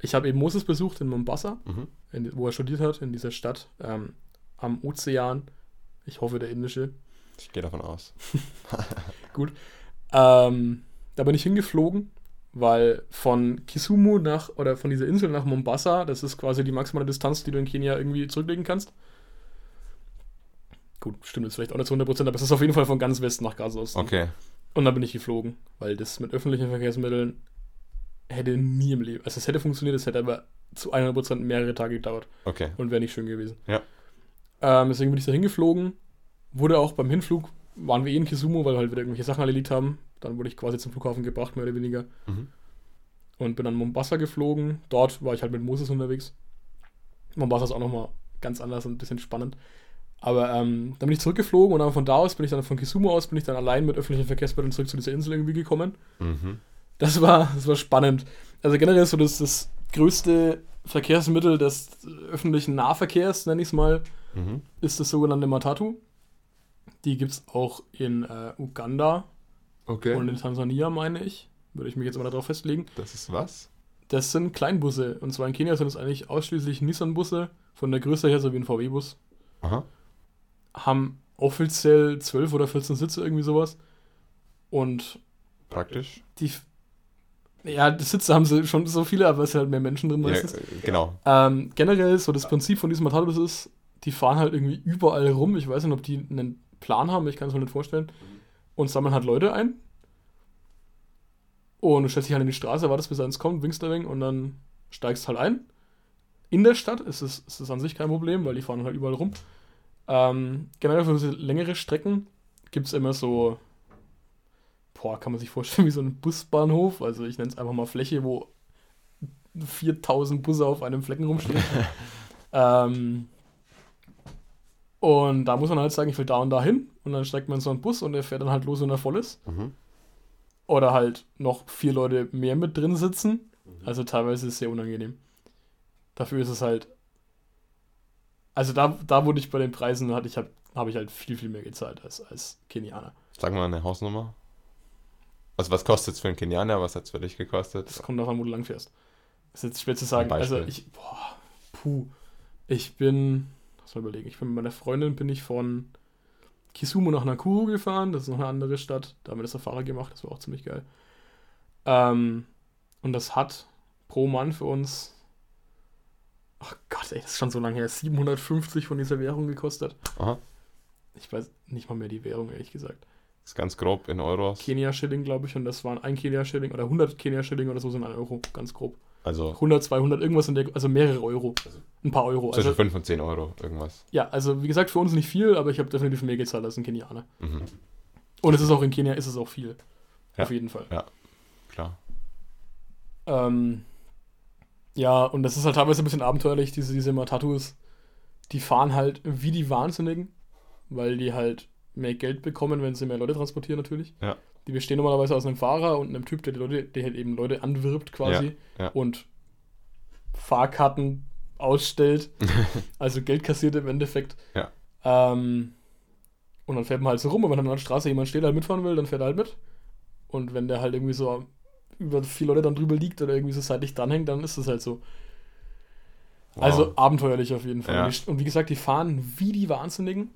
ich habe eben Moses besucht in Mombasa, Mhm. in, wo er studiert hat, in dieser Stadt ähm, am Ozean. Ich hoffe, der indische. Ich gehe davon aus. Ähm, da bin ich hingeflogen, weil von Kisumu nach, oder von dieser Insel nach Mombasa, das ist quasi die maximale Distanz, die du in Kenia irgendwie zurücklegen kannst. Gut, stimmt jetzt vielleicht auch nicht zu 100%, aber es ist auf jeden Fall von ganz Westen nach Gaza-Osten. Okay. Und dann bin ich geflogen, weil das mit öffentlichen Verkehrsmitteln hätte nie im Leben, also es hätte funktioniert, es hätte aber zu 100% mehrere Tage gedauert Okay. und wäre nicht schön gewesen. Ja. Ähm, deswegen bin ich da hingeflogen, wurde auch beim Hinflug, waren wir eh in Kisumu, weil wir halt wieder irgendwelche Sachen erledigt haben. Dann wurde ich quasi zum Flughafen gebracht, mehr oder weniger. Mhm. Und bin dann Mombasa geflogen. Dort war ich halt mit Moses unterwegs. Mombasa ist auch nochmal ganz anders und ein bisschen spannend. Aber ähm, dann bin ich zurückgeflogen und dann von da aus bin ich dann von Kisumu aus bin ich dann allein mit öffentlichen Verkehrsmitteln zurück zu dieser Insel irgendwie gekommen. Mhm. Das war, das war spannend. Also generell ist so das, das größte Verkehrsmittel des öffentlichen Nahverkehrs, nenne ich es mal, Mhm. ist das sogenannte Matatu. Die gibt es auch in äh, Uganda Okay. und in Tansania, meine ich. Würde ich mich jetzt mal darauf festlegen. das ist was? Das sind Kleinbusse. Und zwar in Kenia sind es eigentlich ausschließlich Nissan-Busse. Von der Größe her so wie ein VW-Bus. Aha. Haben offiziell 12 oder 14 Sitze, irgendwie sowas. Und Praktisch. die. Ja, die Sitze haben sie schon so viele, aber es sind halt mehr Menschen drin Ja, meistens. äh, genau. Ähm, generell, so das Prinzip von diesem Matatus ist, die fahren halt irgendwie überall rum. Ich weiß nicht, ob die einen Plan haben, ich kann es mir nicht vorstellen. Und sammeln halt Leute ein. Und du stellst dich halt in die Straße, wartest, bis eins kommt, winkst ein wenig und dann steigst halt ein. In der Stadt ist es, ist es an sich kein Problem, weil die fahren halt überall rum. Ähm, generell für diese längere Strecken gibt es immer so, boah, kann man sich vorstellen, wie so ein Busbahnhof. Also ich nenne es einfach mal Fläche, wo 4000 Busse auf einem Flecken rumstehen. ähm, und da muss man halt sagen, ich will da und da hin. Und dann steigt man in so einen Bus und der fährt dann halt los, wenn er voll ist. Mhm. Oder halt noch vier Leute mehr mit drin sitzen. Also teilweise ist es sehr unangenehm. Dafür ist es halt. Also da, da wurde ich bei den Preisen, hatte ich halt, habe ich halt viel, viel mehr gezahlt als, als Kenianer. Sag mal eine Hausnummer. Also was kostet es für einen Kenianer? Was hat es für dich gekostet? Das kommt davon, wo du lang fährst. Das ist jetzt schwer zu sagen. Also ich, boah, puh. Ich bin, lass mal überlegen, ich bin mit meiner Freundin, bin ich von Kisumu nach Nakuru gefahren. Das ist noch eine andere Stadt. Da haben wir das Safari gemacht. Das war auch ziemlich geil. Ähm, und das hat pro Mann für uns, ach Gott, ey, das ist schon so lange her, 750 von dieser Währung gekostet. Aha. Ich weiß nicht mal mehr die Währung, ehrlich gesagt. Das ist ganz grob in Euros. Kenia-Schilling, glaube ich, und das waren ein Kenia-Schilling oder 100 Kenia-Schilling oder so sind ein Euro, ganz grob. Also 100, 200, irgendwas in der, also mehrere Euro. Ein paar Euro. zwischen Also, 5 und 10 Euro, irgendwas. ja, also wie gesagt, für uns nicht viel, aber ich habe definitiv mehr gezahlt als ein Kenianer. Mhm. Und es ist auch in Kenia, ist es auch viel. Ja. Auf jeden Fall. Klar. Ähm, ja, und das ist halt teilweise ein bisschen abenteuerlich, diese, diese Matatus. Die fahren halt wie die Wahnsinnigen, weil die halt mehr Geld bekommen, wenn sie mehr Leute transportieren natürlich. Ja. Die bestehen normalerweise aus einem Fahrer und einem Typ, der die Leute, der halt eben Leute anwirbt quasi Ja, ja. und Fahrkarten ausstellt, also Geld kassiert im Endeffekt. Ja. Ähm, und dann fährt man halt so rum und wenn dann an der Straße jemand steht, halt mitfahren will, dann fährt er halt mit. Und wenn der halt irgendwie so über viele Leute dann drüber liegt oder irgendwie so seitlich dranhängt, dann ist das halt so. Wow. Also abenteuerlich auf jeden Fall. Ja. Und wie gesagt, die fahren wie die Wahnsinnigen.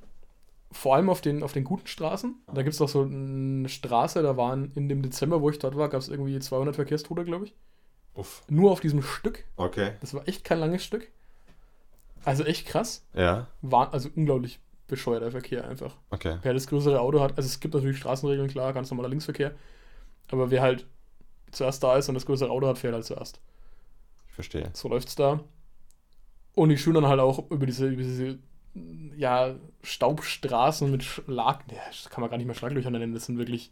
Vor allem auf den, auf den guten Straßen. Da gibt es auch so eine Straße, da waren in dem Dezember, wo ich dort war, gab es irgendwie 200 Verkehrstote, glaube ich. Uff. Nur auf diesem Stück. Okay. Das war echt kein langes Stück. Also echt krass. Ja. War also unglaublich bescheuerter Verkehr einfach. Okay. Wer das größere Auto hat, also es gibt natürlich Straßenregeln, klar, ganz normaler Linksverkehr. Aber wer halt zuerst da ist und das größere Auto hat, fährt halt zuerst. Ich verstehe. So läuft's da. Und die schulen dann halt auch über diese, über diese ja, Staubstraßen mit Schlag. Ja, das kann man gar nicht mehr Schlaglöcher nennen, das sind wirklich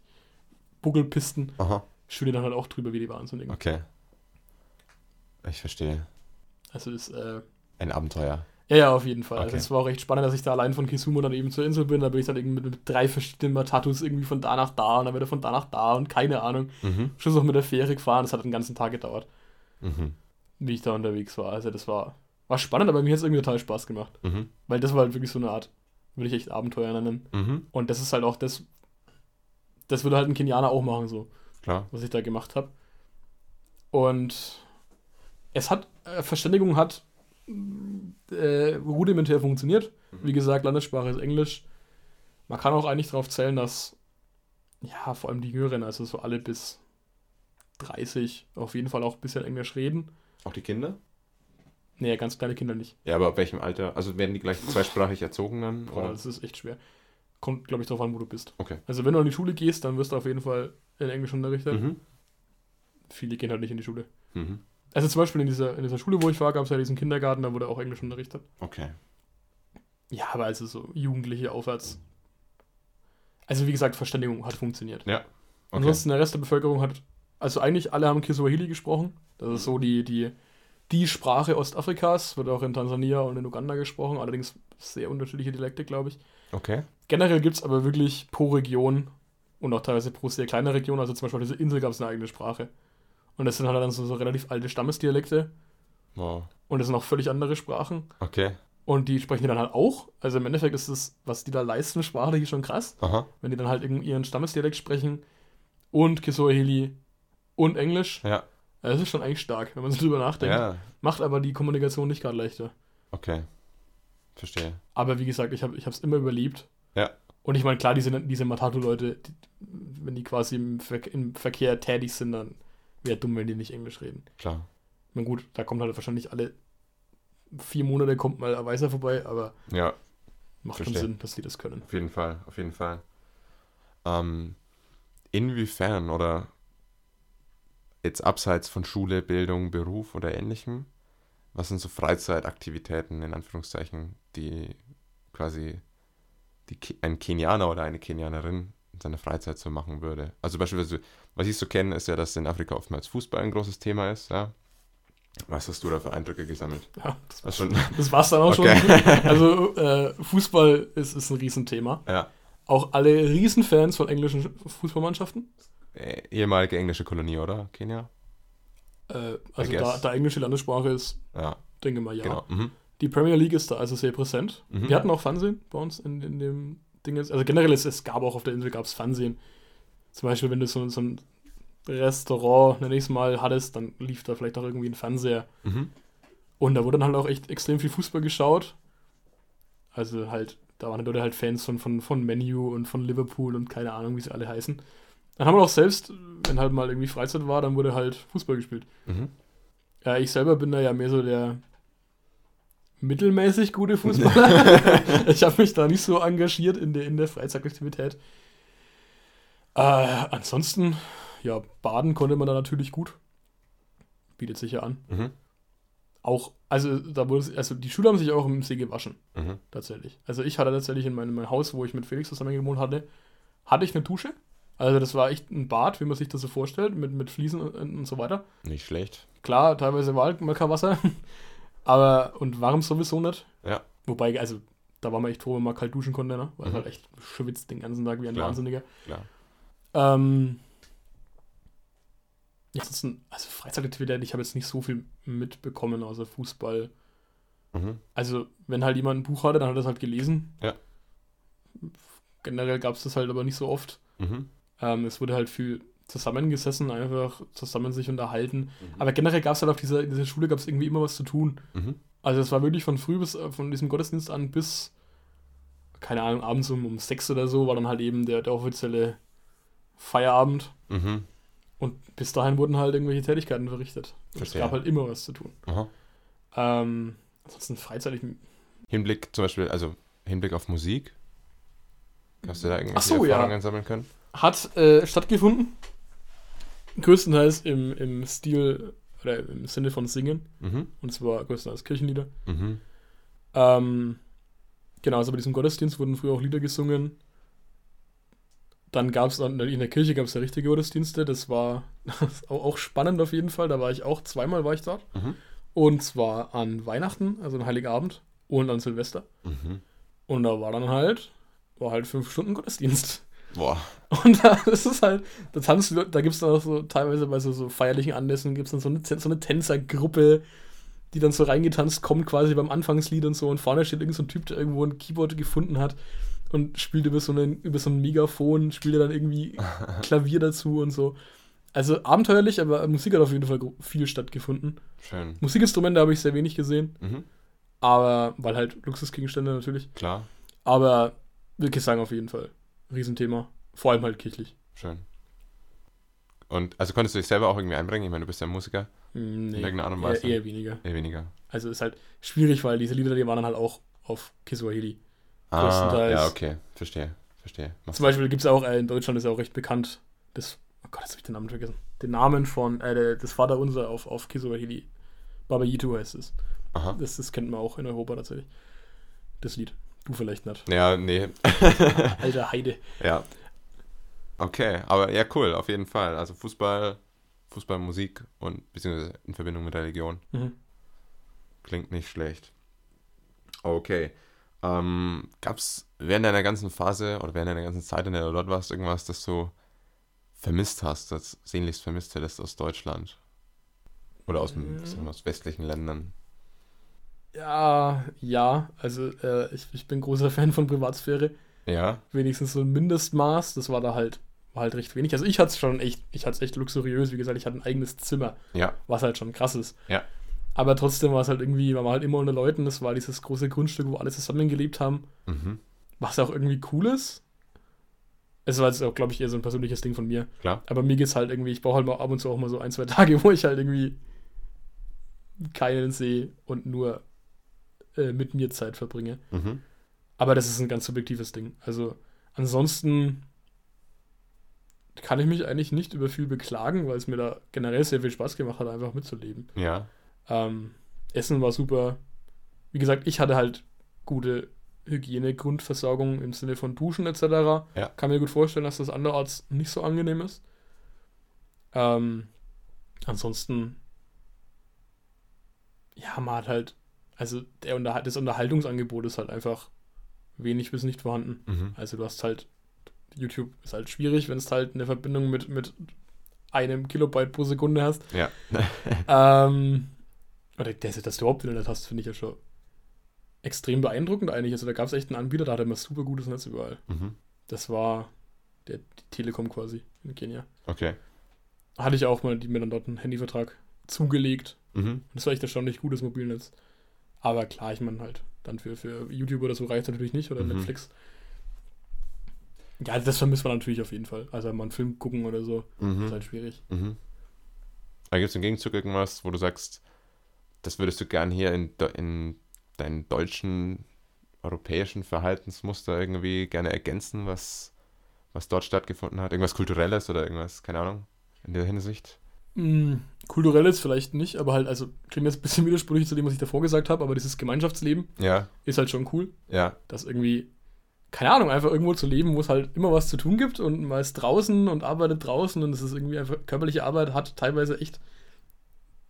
Buckelpisten. Aha. Schulen dann halt auch drüber wie die Wahnsinnigen. Okay. Ich verstehe. Also ist, äh, Ein Abenteuer. ja, ja, auf jeden Fall. Also Okay. es war auch recht spannend, dass ich da allein von Kisumu dann eben zur Insel bin. Da bin ich dann irgendwie mit, mit drei verschiedenen Tattoos irgendwie von da nach da und dann wieder von da nach da und keine Ahnung. Mhm. Schluss auch mit der Fähre gefahren. Das hat den ganzen Tag gedauert, Mhm. wie ich da unterwegs war. Also das war, war spannend, aber mir hat es irgendwie total Spaß gemacht. Mhm. Weil das war halt wirklich so eine Art, würde ich echt Abenteuer nennen. Mhm. Und das ist halt auch das, das würde halt ein Kenianer auch machen, so, Klar. was ich da gemacht habe. Und es hat, äh, Verständigung hat äh, rudimentär funktioniert. Wie gesagt, Landessprache ist Englisch. Man kann auch eigentlich darauf zählen, dass, ja, vor allem die Jüngeren, also so alle bis 30, auf jeden Fall auch ein bisschen Englisch reden. Auch die Kinder? Nee, ganz kleine Kinder nicht. Ja, aber ab welchem Alter? Also werden die gleich zweisprachig erzogen dann? Boah, Oder? das ist echt schwer. Kommt, glaube ich, darauf an, wo du bist. Okay. Also, wenn du in die Schule gehst, dann wirst du auf jeden Fall in Englisch unterrichtet. Mhm. Viele gehen halt nicht in die Schule. Mhm. Also, zum Beispiel in dieser, in dieser Schule, wo ich war, gab es ja diesen Kindergarten, da wurde auch Englisch unterrichtet. Okay. Ja, aber also so Jugendliche aufwärts. Also, wie gesagt, Verständigung hat funktioniert. Ja. Okay. Ansonsten der Rest der Bevölkerung hat, also eigentlich alle haben Kiswahili gesprochen. Das ist so die, die, die Sprache Ostafrikas, wird auch in Tansania und in Uganda gesprochen, allerdings sehr unterschiedliche Dialekte, glaube ich. Okay. Generell gibt es aber wirklich pro Region und auch teilweise pro sehr kleine Region, also zum Beispiel auf dieser Insel gab es eine eigene Sprache. Und das sind halt dann so, so relativ alte Stammesdialekte Wow. und das sind auch völlig andere Sprachen. Okay. Und die sprechen die dann halt auch. Also im Endeffekt ist das, was die da leisten, sprachlich schon krass. Aha. Wenn die dann halt irgendwie ihren Stammesdialekt sprechen und Kiswahili und Englisch. Ja. Das ist schon eigentlich stark, wenn man so drüber nachdenkt. Ja. Macht aber die Kommunikation nicht gerade leichter. Okay. Verstehe. Aber wie gesagt, ich habe es immer überlebt. Ja. Und ich meine, klar, diese, diese Matatu-Leute, die, wenn die quasi im, Ver im Verkehr tätig sind, dann wäre dumm, wenn die nicht Englisch reden. Klar. Ich meine, gut, da kommt halt wahrscheinlich alle vier Monate kommt mal ein Weißer vorbei, aber Ja, macht Verstehe. schon Sinn, dass die das können. auf jeden Fall. Auf jeden Fall. Ähm, inwiefern oder jetzt abseits von Schule, Bildung, Beruf oder ähnlichem, was sind so Freizeitaktivitäten in Anführungszeichen, die quasi die, ein Kenianer oder eine Kenianerin in seiner Freizeit so machen würde? Also beispielsweise, was ich so kenne, ist ja, dass in Afrika oftmals Fußball ein großes Thema ist, ja. Was hast du da für Eindrücke gesammelt? Ja, das, Was schon, das war's dann auch Okay. schon. Also, äh, Fußball ist, ist ein Riesenthema. ja, Auch alle Riesenfans von englischen Fußballmannschaften. Äh, ehemalige englische Kolonie, oder? Kenia? Äh, also, da, da englische Landessprache ist, Ja, denke mal, ja. genau. Mhm. Die Premier League ist da also sehr präsent. Mhm. Wir hatten auch Fernsehen bei uns in, in dem Ding. Also generell, es, es gab auch auf der Insel gab's Fernsehen. Zum Beispiel, wenn du so, so ein Restaurant, nenne ich es mal, hattest, dann lief da vielleicht auch irgendwie ein Fernseher. Mhm. Und da wurde dann halt auch echt extrem viel Fußball geschaut. Also halt, da waren die Leute halt Fans von, von, von Menu und von Liverpool und keine Ahnung, wie sie alle heißen. Dann haben wir auch selbst, wenn halt mal irgendwie Freizeit war, dann wurde halt Fußball gespielt. Mhm. Ja, ich selber bin da ja mehr so der mittelmäßig gute Fußballer. ich habe mich da nicht so engagiert in der, in der Freizeitaktivität. Äh, ansonsten, ja, baden konnte man da natürlich gut. Bietet sich ja an. Mhm. Auch, also da wurde also die Schüler haben sich auch im See gewaschen, Mhm. tatsächlich. Also ich hatte tatsächlich in meinem, meinem Haus, wo ich mit Felix zusammen gewohnt hatte, hatte ich eine Dusche. Also das war echt ein Bad, wie man sich das so vorstellt, mit, mit Fliesen und, und so weiter. Nicht schlecht. Klar, teilweise war halt Wasser, aber und warm sowieso nicht. Ja. Wobei, also da war man echt froh, wenn man kalt duschen konnte, ne? Weil Mhm. halt echt schwitzt den ganzen Tag wie ein Klar. Wahnsinniger. Klar. Ähm, ja, ansonsten, also Freizeitaktivität, ich habe jetzt nicht so viel mitbekommen, außer Fußball. Mhm. Also, wenn halt jemand ein Buch hatte, dann hat er es halt gelesen. Ja. Generell gab es das halt aber nicht so oft. Mhm. Ähm, es wurde halt viel zusammengesessen, einfach zusammen sich unterhalten. Mhm. Aber generell gab es halt auf dieser, dieser Schule gab es irgendwie immer was zu tun. Mhm. Also es war wirklich von früh bis, äh, von diesem Gottesdienst an bis, keine Ahnung, abends um, um sechs oder so war dann halt eben der, der offizielle Feierabend. Mhm. Und bis dahin wurden halt irgendwelche Tätigkeiten verrichtet. Es gab halt immer was zu tun. Ähm, ansonsten freizeitig. Hinblick zum Beispiel, also Hinblick auf Musik. Hast du da irgendwelche so, ja. Erfahrungen sammeln können? Hat äh, stattgefunden. Größtenteils im, im Stil oder im Sinne von Singen. Mhm. Und zwar größtenteils Kirchenlieder. Mhm. Ähm, genau, also bei diesem Gottesdienst wurden früher auch Lieder gesungen. Dann gab es in der Kirche gab es ja richtige Gottesdienste. Das war auch, auch spannend auf jeden Fall. Da war ich auch, zweimal war ich dort. Mhm. Und zwar an Weihnachten, also an Heiligabend und an Silvester. Mhm. Und da war dann halt, war halt fünf Stunden Gottesdienst. Boah. Und da ist es halt, da tanzen, da gibt es dann auch so, teilweise bei so, so feierlichen Anlässen gibt es dann so eine, so eine Tänzergruppe, die dann so reingetanzt kommt, quasi beim Anfangslied und so. Und vorne steht irgend so ein Typ, der irgendwo ein Keyboard gefunden hat und spielt über so, einen, über so ein Megafon, spielt dann irgendwie Klavier dazu und so. Also abenteuerlich, aber Musik hat auf jeden Fall viel stattgefunden. Schön. Musikinstrumente habe ich sehr wenig gesehen, Mhm. aber, weil halt Luxusgegenstände natürlich. Klar. Aber würde ich sagen, auf jeden Fall. Riesenthema. Vor allem halt kirchlich. Schön. Und also konntest du dich selber auch irgendwie einbringen? Ich meine, du bist ja Musiker. Mm, Nee, irgendeiner Art und eher, Weise? eher weniger. Eher weniger. Also ist halt schwierig, weil diese Lieder, die waren dann halt auch auf Kiswahili. Ah, ja, okay. Verstehe. Verstehe. Macht Zum Beispiel gibt es auch, äh, in Deutschland ist ja auch recht bekannt, das, oh Gott, jetzt habe ich den Namen vergessen. Den Namen von, äh, des Vaterunser auf, auf Kiswahili. Baba Yitu heißt es. Aha. Das, das kennt man auch in Europa tatsächlich. Das Lied. Du vielleicht nicht. Ja, nee. Alter Heide. Ja. Okay, aber ja, cool, auf jeden Fall. Also Fußball, Fußball, Musik und beziehungsweise in Verbindung mit Religion. Mhm. Klingt nicht schlecht. Okay. Ähm, Gab es während deiner ganzen Phase oder während deiner ganzen Zeit, in der du dort warst, irgendwas, das du vermisst hast, das sehnlichst vermisst hättest aus Deutschland? Oder aus, Mhm. aus westlichen Ländern? Ja, ja. Also äh, ich, ich bin großer Fan von Privatsphäre. Ja. Wenigstens so ein Mindestmaß. Das war da halt, war halt recht wenig. Also ich hatte es schon echt, ich hatte es echt luxuriös. Wie gesagt, ich hatte ein eigenes Zimmer, Ja. was halt schon krass ist. Ja. Aber trotzdem war es halt irgendwie, man war halt immer unter Leuten. Das war dieses große Grundstück, wo alle zusammengelebt haben. Mhm. Was auch irgendwie cool ist. Es war jetzt auch, glaube ich, eher so ein persönliches Ding von mir. Klar. Aber mir geht's halt irgendwie, ich brauche halt mal ab und zu auch mal so ein, zwei Tage, wo ich halt irgendwie keinen sehe und nur äh, mit mir Zeit verbringe. Mhm. Aber das ist ein ganz subjektives Ding. Also ansonsten kann ich mich eigentlich nicht über viel beklagen, weil es mir da generell sehr viel Spaß gemacht hat, einfach mitzuleben. Ja. Ähm, Essen war super. Wie gesagt, ich hatte halt gute Hygiene, Grundversorgung im Sinne von Duschen etc. Ja. Kann mir gut vorstellen, dass das anderorts nicht so angenehm ist. Ähm, ansonsten, ja, man hat halt, also der Unterhalt, das Unterhaltungsangebot ist halt einfach wenig bis nicht vorhanden. Mhm. Also du hast halt, YouTube ist halt schwierig, wenn es halt eine Verbindung mit, mit einem Kilobyte pro Sekunde hast. Ja. Ähm, oder dass, dass du überhaupt Internet hast, finde ich ja schon extrem beeindruckend eigentlich. Also da gab es echt einen Anbieter, da hatte man super gutes Netz überall. Mhm. Das war der die Telekom quasi in Kenia. Okay. Hatte ich auch mal, die mir dann dort einen Handyvertrag zugelegt. Mhm. Und das war echt erstaunlich gutes Mobilnetz. Aber klar, ich meine halt, dann für, für YouTube oder so reicht es natürlich nicht oder Mhm. Netflix. Ja, das vermisst man natürlich auf jeden Fall. Also mal einen Film gucken oder so, ist Mhm. halt schwierig. Mhm. Da gibt es im Gegenzug irgendwas, wo du sagst, das würdest du gern hier in, in deinen deutschen, europäischen Verhaltensmuster irgendwie gerne ergänzen, was, was dort stattgefunden hat? Irgendwas Kulturelles oder irgendwas, keine Ahnung, in der Hinsicht? Mm, kulturelles vielleicht nicht, aber halt, also klingt jetzt ein bisschen widersprüchlich zu dem, was ich davor gesagt habe, aber dieses Gemeinschaftsleben Ja, ist halt schon cool. ja, dass irgendwie, keine Ahnung, einfach irgendwo zu leben, wo es halt immer was zu tun gibt und man ist draußen und arbeitet draußen und es ist irgendwie einfach körperliche Arbeit, hat teilweise echt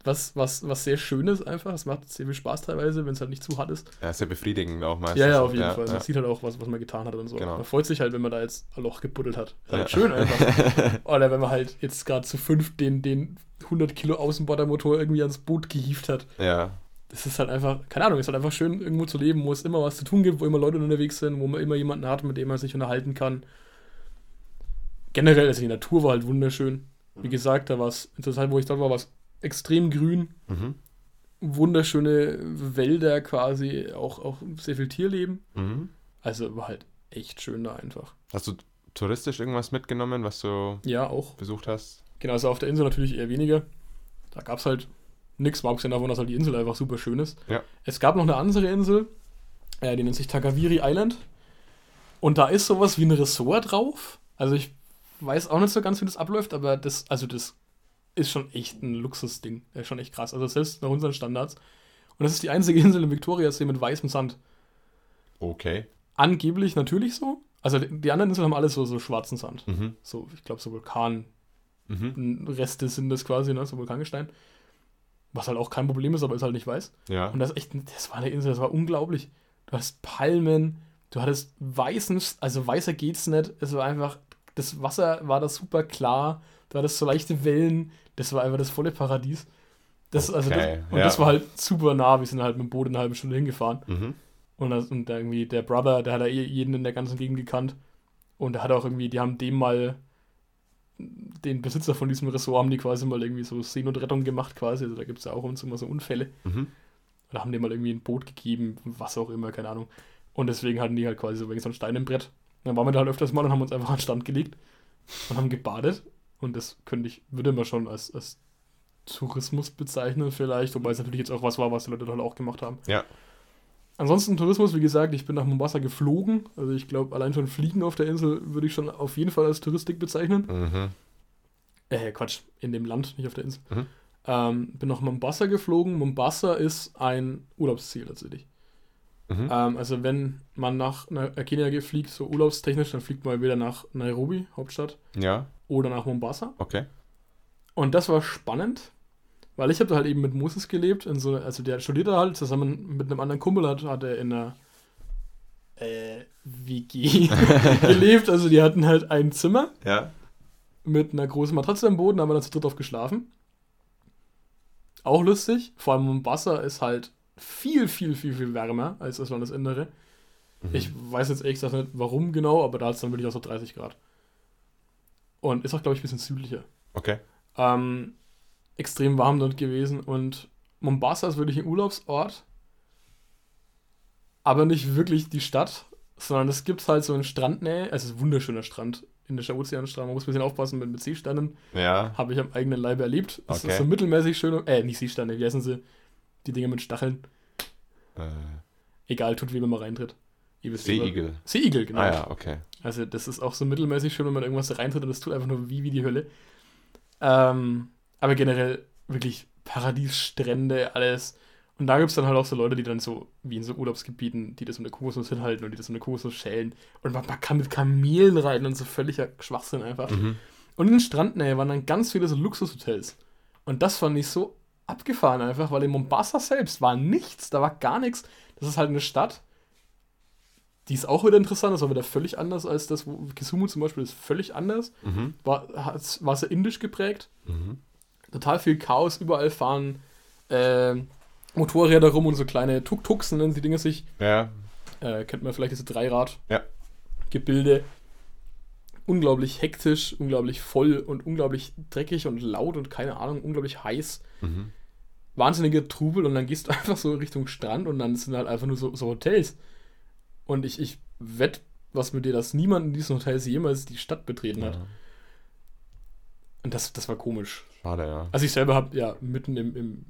was, was, was sehr Schönes einfach. Es macht sehr viel Spaß teilweise, wenn es halt nicht zu hart ist. ja, sehr befriedigend auch meistens. Ja, ja, auf jeden ja, Fall. Man Ja. sieht halt auch, was, was man getan hat und so. Genau. Man freut sich halt, wenn man da jetzt ein Loch gebuddelt hat. Ist halt Ja. schön einfach. Oder wenn man halt jetzt gerade zu fünf den, den 100 Kilo Außenbordermotor irgendwie ans Boot gehievt hat. ja, Das ist halt einfach, keine Ahnung, ist halt einfach schön, irgendwo zu leben, wo es immer was zu tun gibt, wo immer Leute unterwegs sind, wo man immer jemanden hat, mit dem man sich unterhalten kann. Generell, also die Natur war halt wunderschön. Wie gesagt, da war es, in der Zeit, wo ich dort war, war es extrem grün, mhm. wunderschöne Wälder quasi, auch, auch sehr viel Tierleben. Mhm. Also war halt echt schön da einfach. Hast du touristisch irgendwas mitgenommen, was du Ja, auch. besucht hast? Genau, also auf der Insel natürlich eher weniger. Da gab es halt nichts, mal abgesehen davon, dass halt die Insel einfach super schön ist. Ja. Es gab noch eine andere Insel, äh, die nennt sich Takaviri Island. Und da ist sowas wie ein Ressort drauf. Also ich weiß auch nicht so ganz, wie das abläuft, aber das, also das ist schon echt ein Luxusding. Das ist schon echt krass. Also selbst nach unseren Standards. Und das ist die einzige Insel im Victoriasee mit weißem Sand. Okay. Angeblich natürlich so. Also die anderen Inseln haben alles so, so schwarzen Sand. Mhm. So, ich glaube, so Vulkan, Mhm. Sind das quasi, ne, so Vulkangestein. Was halt auch kein Problem ist, aber ist halt nicht weiß. Ja. Und das ist echt, das war eine Insel, das war unglaublich. Du hattest Palmen, du hattest weißen, also weißer geht's nicht. Es war einfach, das Wasser war da super klar, du hattest so leichte Wellen, das war einfach das volle Paradies. Das, also Okay, das, und ja. das war halt super nah, wir sind halt mit dem Boot eine halbe Stunde hingefahren. Mhm. Und, das, und da irgendwie der Brother, der hat ja eh jeden in der ganzen Gegend gekannt. Und der hat auch irgendwie, die haben dem mal, den Besitzer von diesem Ressort, haben die quasi mal irgendwie so Seenotrettung gemacht quasi. Also da gibt es ja auch uns immer so Unfälle. Mhm. Und da haben die mal irgendwie ein Boot gegeben, was auch immer, keine Ahnung. Und deswegen hatten die halt quasi so, so ein Stein im Brett. Und dann waren wir da halt öfters mal und haben uns einfach an den Stand gelegt und haben gebadet. Und das könnte ich, würde man schon als, als Tourismus bezeichnen vielleicht, wobei es natürlich jetzt auch was war, was die Leute halt auch gemacht haben. Ja. Ansonsten Tourismus, wie gesagt, ich bin nach Mombasa geflogen. Also ich glaube, allein schon Fliegen auf der Insel würde ich schon auf jeden Fall als Touristik bezeichnen. Mhm. Äh, Quatsch, in dem Land, nicht auf der Insel. Mhm. Ähm, bin nach Mombasa geflogen. Mombasa ist ein Urlaubsziel tatsächlich. Mhm. Ähm, also wenn man nach Na- äh, Kenia fliegt, so urlaubstechnisch, dann fliegt man wieder nach Nairobi, Hauptstadt, Ja, oder nach Mombasa. okay. Und das war spannend, weil ich habe da halt eben mit Moses gelebt. In so, also der studierte halt zusammen mit einem anderen Kumpel, hat, hat er in einer äh, WG gelebt. Also die hatten halt ein Zimmer Ja. mit einer großen Matratze am Boden, haben wir dann zu dritt drauf geschlafen. Auch lustig, vor allem Mombasa ist halt viel, viel, viel, viel wärmer als das Landesinnere. Mhm. Ich weiß jetzt ehrlich gesagt nicht, warum genau, aber da hat es dann wirklich auch so 30 Grad. Und ist auch, glaube ich, ein bisschen südlicher. Okay. Ähm, extrem warm dort gewesen und Mombasa ist wirklich ein Urlaubsort, aber nicht wirklich die Stadt, sondern es gibt halt so einen Strandnähe, also es ist ein wunderschöner Strand, indischer Ozeanstrand, man muss ein bisschen aufpassen mit, mit Seesternen, Ja. habe ich am eigenen Leibe erlebt. Es Okay. ist so mittelmäßig schön, äh, nicht Seesterne, wie heißen sie? Die Dinger mit Stacheln. Äh, Egal, tut wenn man reintritt. Wisst selber. Seeigel. Seeigel, genau. Ah ja, okay. Also das ist auch so mittelmäßig schön, wenn man irgendwas da reintritt und das tut einfach nur wie, wie die Hölle. Ähm, aber generell wirklich Paradiesstrände, alles. Und da gibt es dann halt auch so Leute, die dann so, wie in so Urlaubsgebieten, die das mit der Kokosnuss hinhalten und die das mit der Kokosnuss schälen. Und man, man kann mit Kamelen reiten und so völliger Schwachsinn einfach. Mhm. Und in den Strandnähe waren dann ganz viele so Luxushotels. Und das fand ich so abgefahren einfach, weil in Mombasa selbst war nichts, da war gar nichts. Das ist halt eine Stadt, die ist auch wieder interessant, das war wieder völlig anders als das, wo Kisumu zum Beispiel ist völlig anders. Mhm. War, hat's- war sehr indisch geprägt. Mhm. Total viel Chaos, überall fahren ähm, Motorräder rum und so kleine Tuk-Tuks nennen die Dinge sich. Ja. Äh, kennt man vielleicht diese Dreirad. Ja. Gebilde. Unglaublich hektisch, unglaublich voll und unglaublich dreckig und laut und keine Ahnung, unglaublich heiß. Mhm. Wahnsinniger Trubel und dann gehst du einfach so Richtung Strand und dann sind halt einfach nur so, so Hotels. Und ich, ich wette was mit dir, dass niemand in diesen Hotels jemals die Stadt betreten hat. Ja. Und das, das war komisch. Schade, ja. Also ich selber habe ja mitten im, im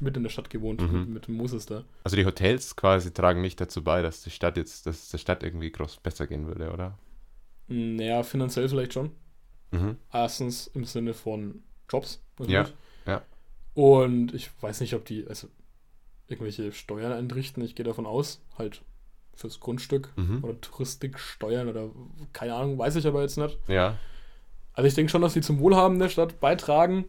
mitten in der Stadt gewohnt, Mhm. mit, mit dem Moses da. Also die Hotels quasi tragen nicht dazu bei, dass die Stadt jetzt, dass es der Stadt irgendwie groß besser gehen würde, oder? Naja, finanziell vielleicht schon. Mhm. Erstens im Sinne von Jobs. Ja, ja. Und ich weiß nicht, ob die also irgendwelche Steuern einrichten. Ich gehe davon aus, halt fürs Grundstück Mhm. oder Touristiksteuern oder keine Ahnung, weiß ich aber jetzt nicht. Ja. Also ich denke schon, dass die zum Wohlhaben der Stadt beitragen.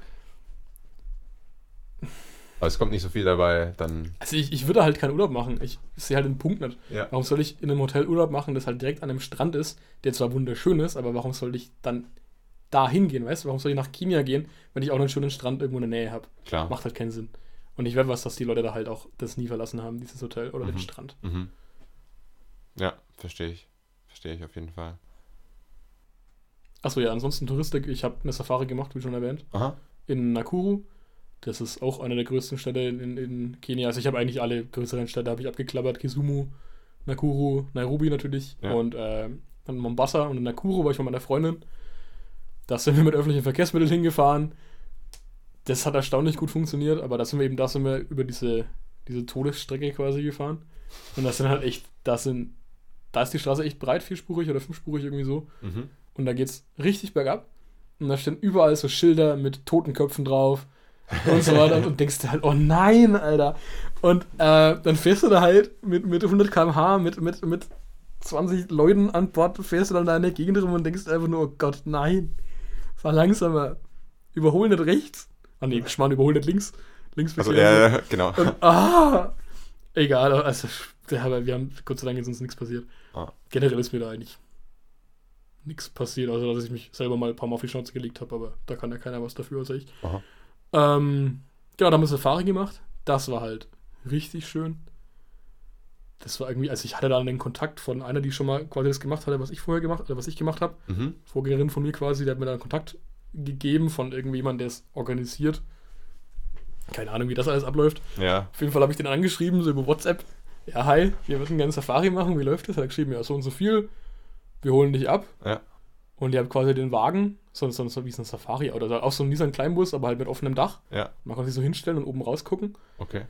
Aber es kommt nicht so viel dabei, dann. Also ich, ich würde halt keinen Urlaub machen. Ich sehe halt den Punkt nicht. Ja. Warum soll ich in einem Hotel Urlaub machen, das halt direkt an einem Strand ist, der zwar wunderschön ist, aber warum soll ich dann da hingehen, weißt du? Warum soll ich nach Kenia gehen, wenn ich auch einen schönen Strand irgendwo in der Nähe habe? Klar. Macht halt keinen Sinn. Und ich werde was, dass die Leute da halt auch das nie verlassen haben, dieses Hotel oder den Mhm. Strand. Mhm. Ja, verstehe ich. Verstehe ich auf jeden Fall. Achso, ja, ansonsten Touristik. Ich habe eine Safari gemacht, wie schon erwähnt, Aha. in Nakuru. Das ist auch eine der größten Städte in, in Kenia. Also ich habe eigentlich alle größeren Städte habe ich abgeklappert. Kisumu, Nakuru, Nairobi natürlich Ja. und äh, dann Mombasa und in Nakuru war ich mit meiner Freundin. Da sind wir mit öffentlichen Verkehrsmitteln hingefahren. Das hat erstaunlich gut funktioniert, aber da sind wir eben, da sind wir über diese, diese Todesstrecke quasi gefahren. Und das sind halt echt, das sind, da ist die Straße echt breit, vierspurig oder fünfspurig irgendwie so. Mhm. Und da geht's richtig bergab. Und da stehen überall so Schilder mit Totenköpfen drauf und so weiter. Und denkst du halt, oh nein, Alter. Und äh, dann fährst du da halt mit, mit 100 km/h, mit, mit, mit 20 Leuten an Bord, fährst du dann da in der Gegend rum und denkst einfach nur, oh Gott, nein. Fahr langsamer. Überhol nicht rechts. Ah nee, Schmarrn, überhol nicht links. Links Also, bisschen ja, ja, genau. und, ah! Egal, also wir haben Gott sei Dank ist uns nichts passiert. Ah. Generell ist mir da eigentlich nichts passiert, also dass ich mich selber mal ein paar Mal auf die Schnauze gelegt habe, aber da kann ja keiner was dafür als ich. Aha. Ähm, genau, da haben wir Safari gemacht. Das war halt richtig schön. Das war irgendwie, also ich hatte dann den Kontakt von einer, die schon mal quasi das gemacht hatte, was ich vorher gemacht, oder was ich gemacht habe. Mhm. Vorgängerin von mir quasi, die hat mir dann Kontakt gegeben von irgendjemandem, der es organisiert. Keine Ahnung, wie das alles abläuft. Ja. Auf jeden Fall habe ich den angeschrieben, so über WhatsApp. Ja, hi, wir würden gerne Safari machen, wie läuft das? Er hat geschrieben, ja, so und so viel. Wir holen dich ab. Ja. Und ihr habt quasi den Wagen, so, so, so wie so ein Safari, oder so, auch so ein Nissan Kleinbus, aber halt mit offenem Dach. Ja. Man kann sich so hinstellen und oben rausgucken. Okay.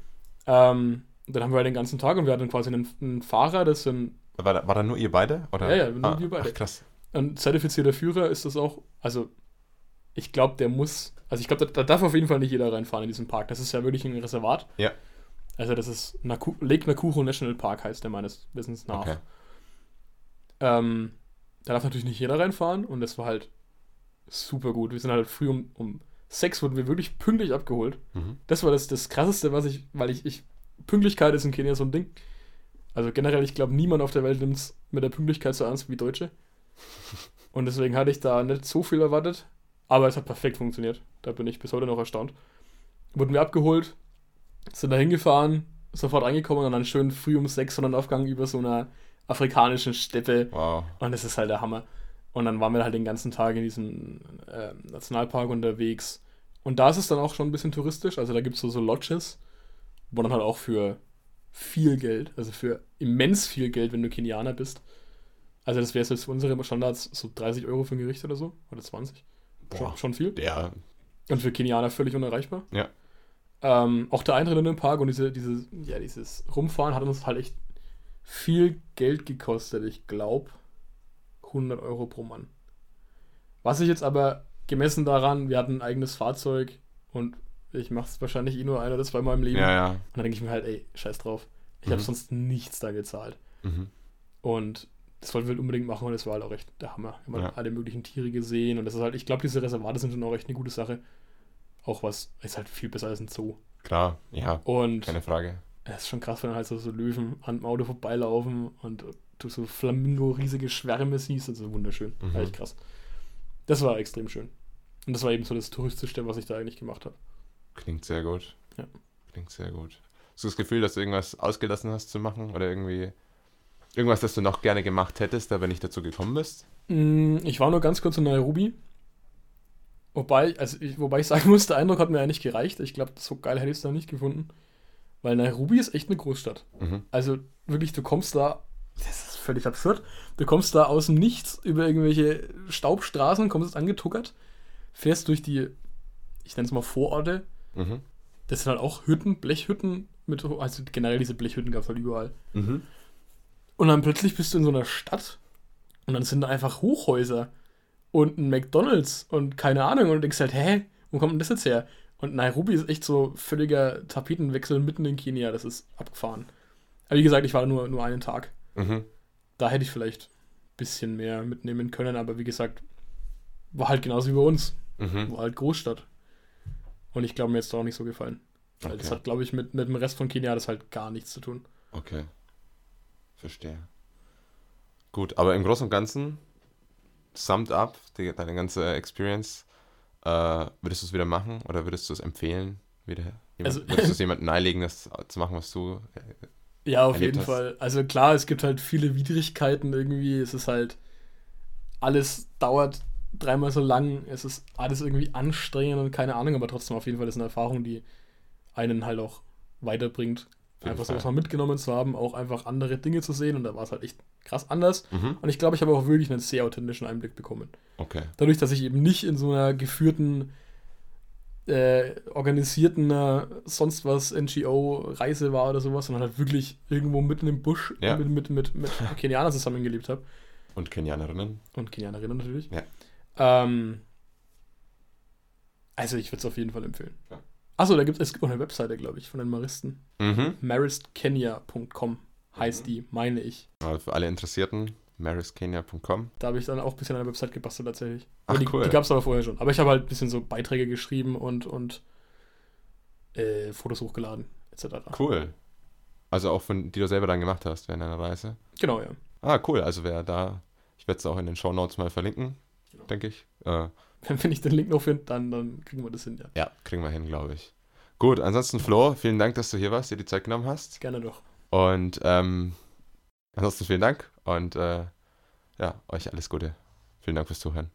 Ähm, und dann haben wir halt den ganzen Tag und wir hatten quasi einen, einen Fahrer, das sind War da, war da nur ihr beide? Oder? Ja, ja, nur wir beide. Ach, krass. ein zertifizierter Führer, ist das auch. Also, ich glaube, der muss. Also, ich glaube, da, da darf auf jeden Fall nicht jeder reinfahren in diesen Park. Das ist ja wirklich ein Reservat. Ja. Also, das ist Naku Lake Nakuru National Park, heißt der meines Wissens nach. Okay. Ähm, da darf natürlich nicht jeder reinfahren und das war halt super gut. Wir sind halt früh um, um sechs wurden wir wirklich pünktlich abgeholt. Mhm. Das war das, das krasseste, was ich, weil ich, ich, Pünktlichkeit ist in Kenia so ein Ding. Also generell, ich glaube, niemand auf der Welt nimmt es mit der Pünktlichkeit so ernst wie Deutsche. Und deswegen hatte ich da nicht so viel erwartet, aber es hat perfekt funktioniert. Da bin ich bis heute noch erstaunt. Wurden wir abgeholt, sind da hingefahren, sofort reingekommen und dann schön früh um sechs Sonnenaufgang über so einer afrikanischen Steppe. Wow. Und das ist halt der Hammer. Und dann waren wir halt den ganzen Tag in diesem äh, Nationalpark unterwegs. Und da ist es dann auch schon ein bisschen touristisch. Also da gibt es so, so Lodges, wo dann halt auch für viel Geld, also für immens viel Geld, wenn du Kenianer bist. Also das wäre jetzt für unsere Standards so 30 Euro für ein Gericht oder so. Oder 20. Boah. Schon, schon viel. Der, Und für Kenianer völlig unerreichbar. ja. Ähm, auch der Eintritt in den Park und diese, diese, ja, dieses Rumfahren hat uns halt echt viel Geld gekostet. Ich glaube 100 Euro pro Mann. Was ich jetzt aber gemessen daran, wir hatten ein eigenes Fahrzeug und ich mache es wahrscheinlich eh nur ein oder zweimal im Leben. Ja, ja. Und dann denke ich mir halt, ey, scheiß drauf. Ich Mhm. habe sonst nichts da gezahlt. Mhm. Und das wollten wir unbedingt machen und das war halt auch echt der Hammer. Wir haben Ja. halt alle möglichen Tiere gesehen und das ist halt, ich glaube, diese Reservate sind schon auch echt eine gute Sache. Auch was, ist halt viel besser als ein Zoo. Klar, ja, Und keine Frage. es ist schon krass, wenn halt so, so Löwen an dem Auto vorbeilaufen und du so Flamingo-riesige Schwärme siehst. Das ist wunderschön. Mhm. Echt krass. Das war extrem schön. Und das war eben so das Touristischste, was ich da eigentlich gemacht habe. Klingt sehr gut. Ja. Klingt sehr gut. Hast du das Gefühl, dass du irgendwas ausgelassen hast zu machen oder irgendwie irgendwas, das du noch gerne gemacht hättest, aber nicht dazu gekommen bist? Mm, Ich war nur ganz kurz in Nairobi. Wobei, also ich, wobei ich sagen muss, der Eindruck hat mir eigentlich gereicht. Ich glaube, so geil hätte ich es da nicht gefunden. Weil Nairobi ist echt eine Großstadt. Mhm. Also wirklich, du kommst da, das ist völlig absurd, du kommst da aus dem Nichts über irgendwelche Staubstraßen, kommst angetuckert, fährst durch die, ich nenne es mal Vororte, Mhm. das sind halt auch Hütten, Blechhütten, mit, also generell diese Blechhütten gab es halt überall. Mhm. Und dann plötzlich bist du in so einer Stadt und dann sind da einfach Hochhäuser und ein McDonalds und keine Ahnung und du denkst halt, hä, wo kommt denn das jetzt her? Und Nairobi ist echt so völliger Tapetenwechsel mitten in Kenia, das ist abgefahren. Aber wie gesagt, ich war nur, nur einen Tag. Mhm. Da hätte ich vielleicht ein bisschen mehr mitnehmen können, aber wie gesagt, war halt genauso wie bei uns. Mhm. War halt Großstadt. Und ich glaube, mir jetzt auch nicht so gefallen. Weil das Okay. hat, glaube ich, mit, mit dem Rest von Kenia das halt gar nichts zu tun. Okay. Verstehe. Gut, aber im Großen und Ganzen, summed up, die, deine ganze Experience, äh, würdest du es wieder machen oder würdest du es empfehlen? Wieder? Jemand, Also- würdest du es jemandem nahelegen, das zu machen, was du. äh, Ja, auf jeden hast. Fall. Also klar, es gibt halt viele Widrigkeiten irgendwie. Es ist halt, alles dauert dreimal so lang. Es ist alles irgendwie anstrengend und keine Ahnung, aber trotzdem auf jeden Fall ist eine Erfahrung, die einen halt auch weiterbringt. Einfach so Fall. was mal mitgenommen zu haben, auch einfach andere Dinge zu sehen und da war es halt echt krass anders. Mhm. Und ich glaube, ich habe auch wirklich einen sehr authentischen Einblick bekommen. Okay. Dadurch, dass ich eben nicht in so einer geführten, äh, organisierten, äh, sonst was NGO-Reise war oder sowas, sondern halt wirklich irgendwo mitten im Busch Ja. mit, mit, mit, mit Kenianern zusammengelebt habe. Und Kenianerinnen? Und Kenianerinnen natürlich. Ja. Ähm, also ich würde es auf jeden Fall empfehlen. Ja. Achso, da gibt es gibt auch eine Webseite, glaube ich, von den Maristen. Mhm. maristkenya.com heißt die, meine ich. Also für alle Interessierten, mariskenia.com. Da habe ich dann auch ein bisschen an der Website gebastelt tatsächlich. Ach, die, cool. die gab es aber vorher schon. Aber ich habe halt ein bisschen so Beiträge geschrieben und, und äh, Fotos hochgeladen, etc. Cool. Also auch von, die du selber dann gemacht hast während deiner Reise. Genau, ja. Ah, cool. Also wer da, ich werde es auch in den Show Notes mal verlinken, Genau. denke ich. Äh, Wenn ich den Link noch finde, dann, dann kriegen wir das hin, ja. ja, kriegen wir hin, glaube ich. Gut, ansonsten Flo, vielen Dank, dass du hier warst, dir die Zeit genommen hast. Gerne doch. Und ähm, ansonsten vielen Dank und äh, ja, euch alles Gute. Vielen Dank fürs Zuhören.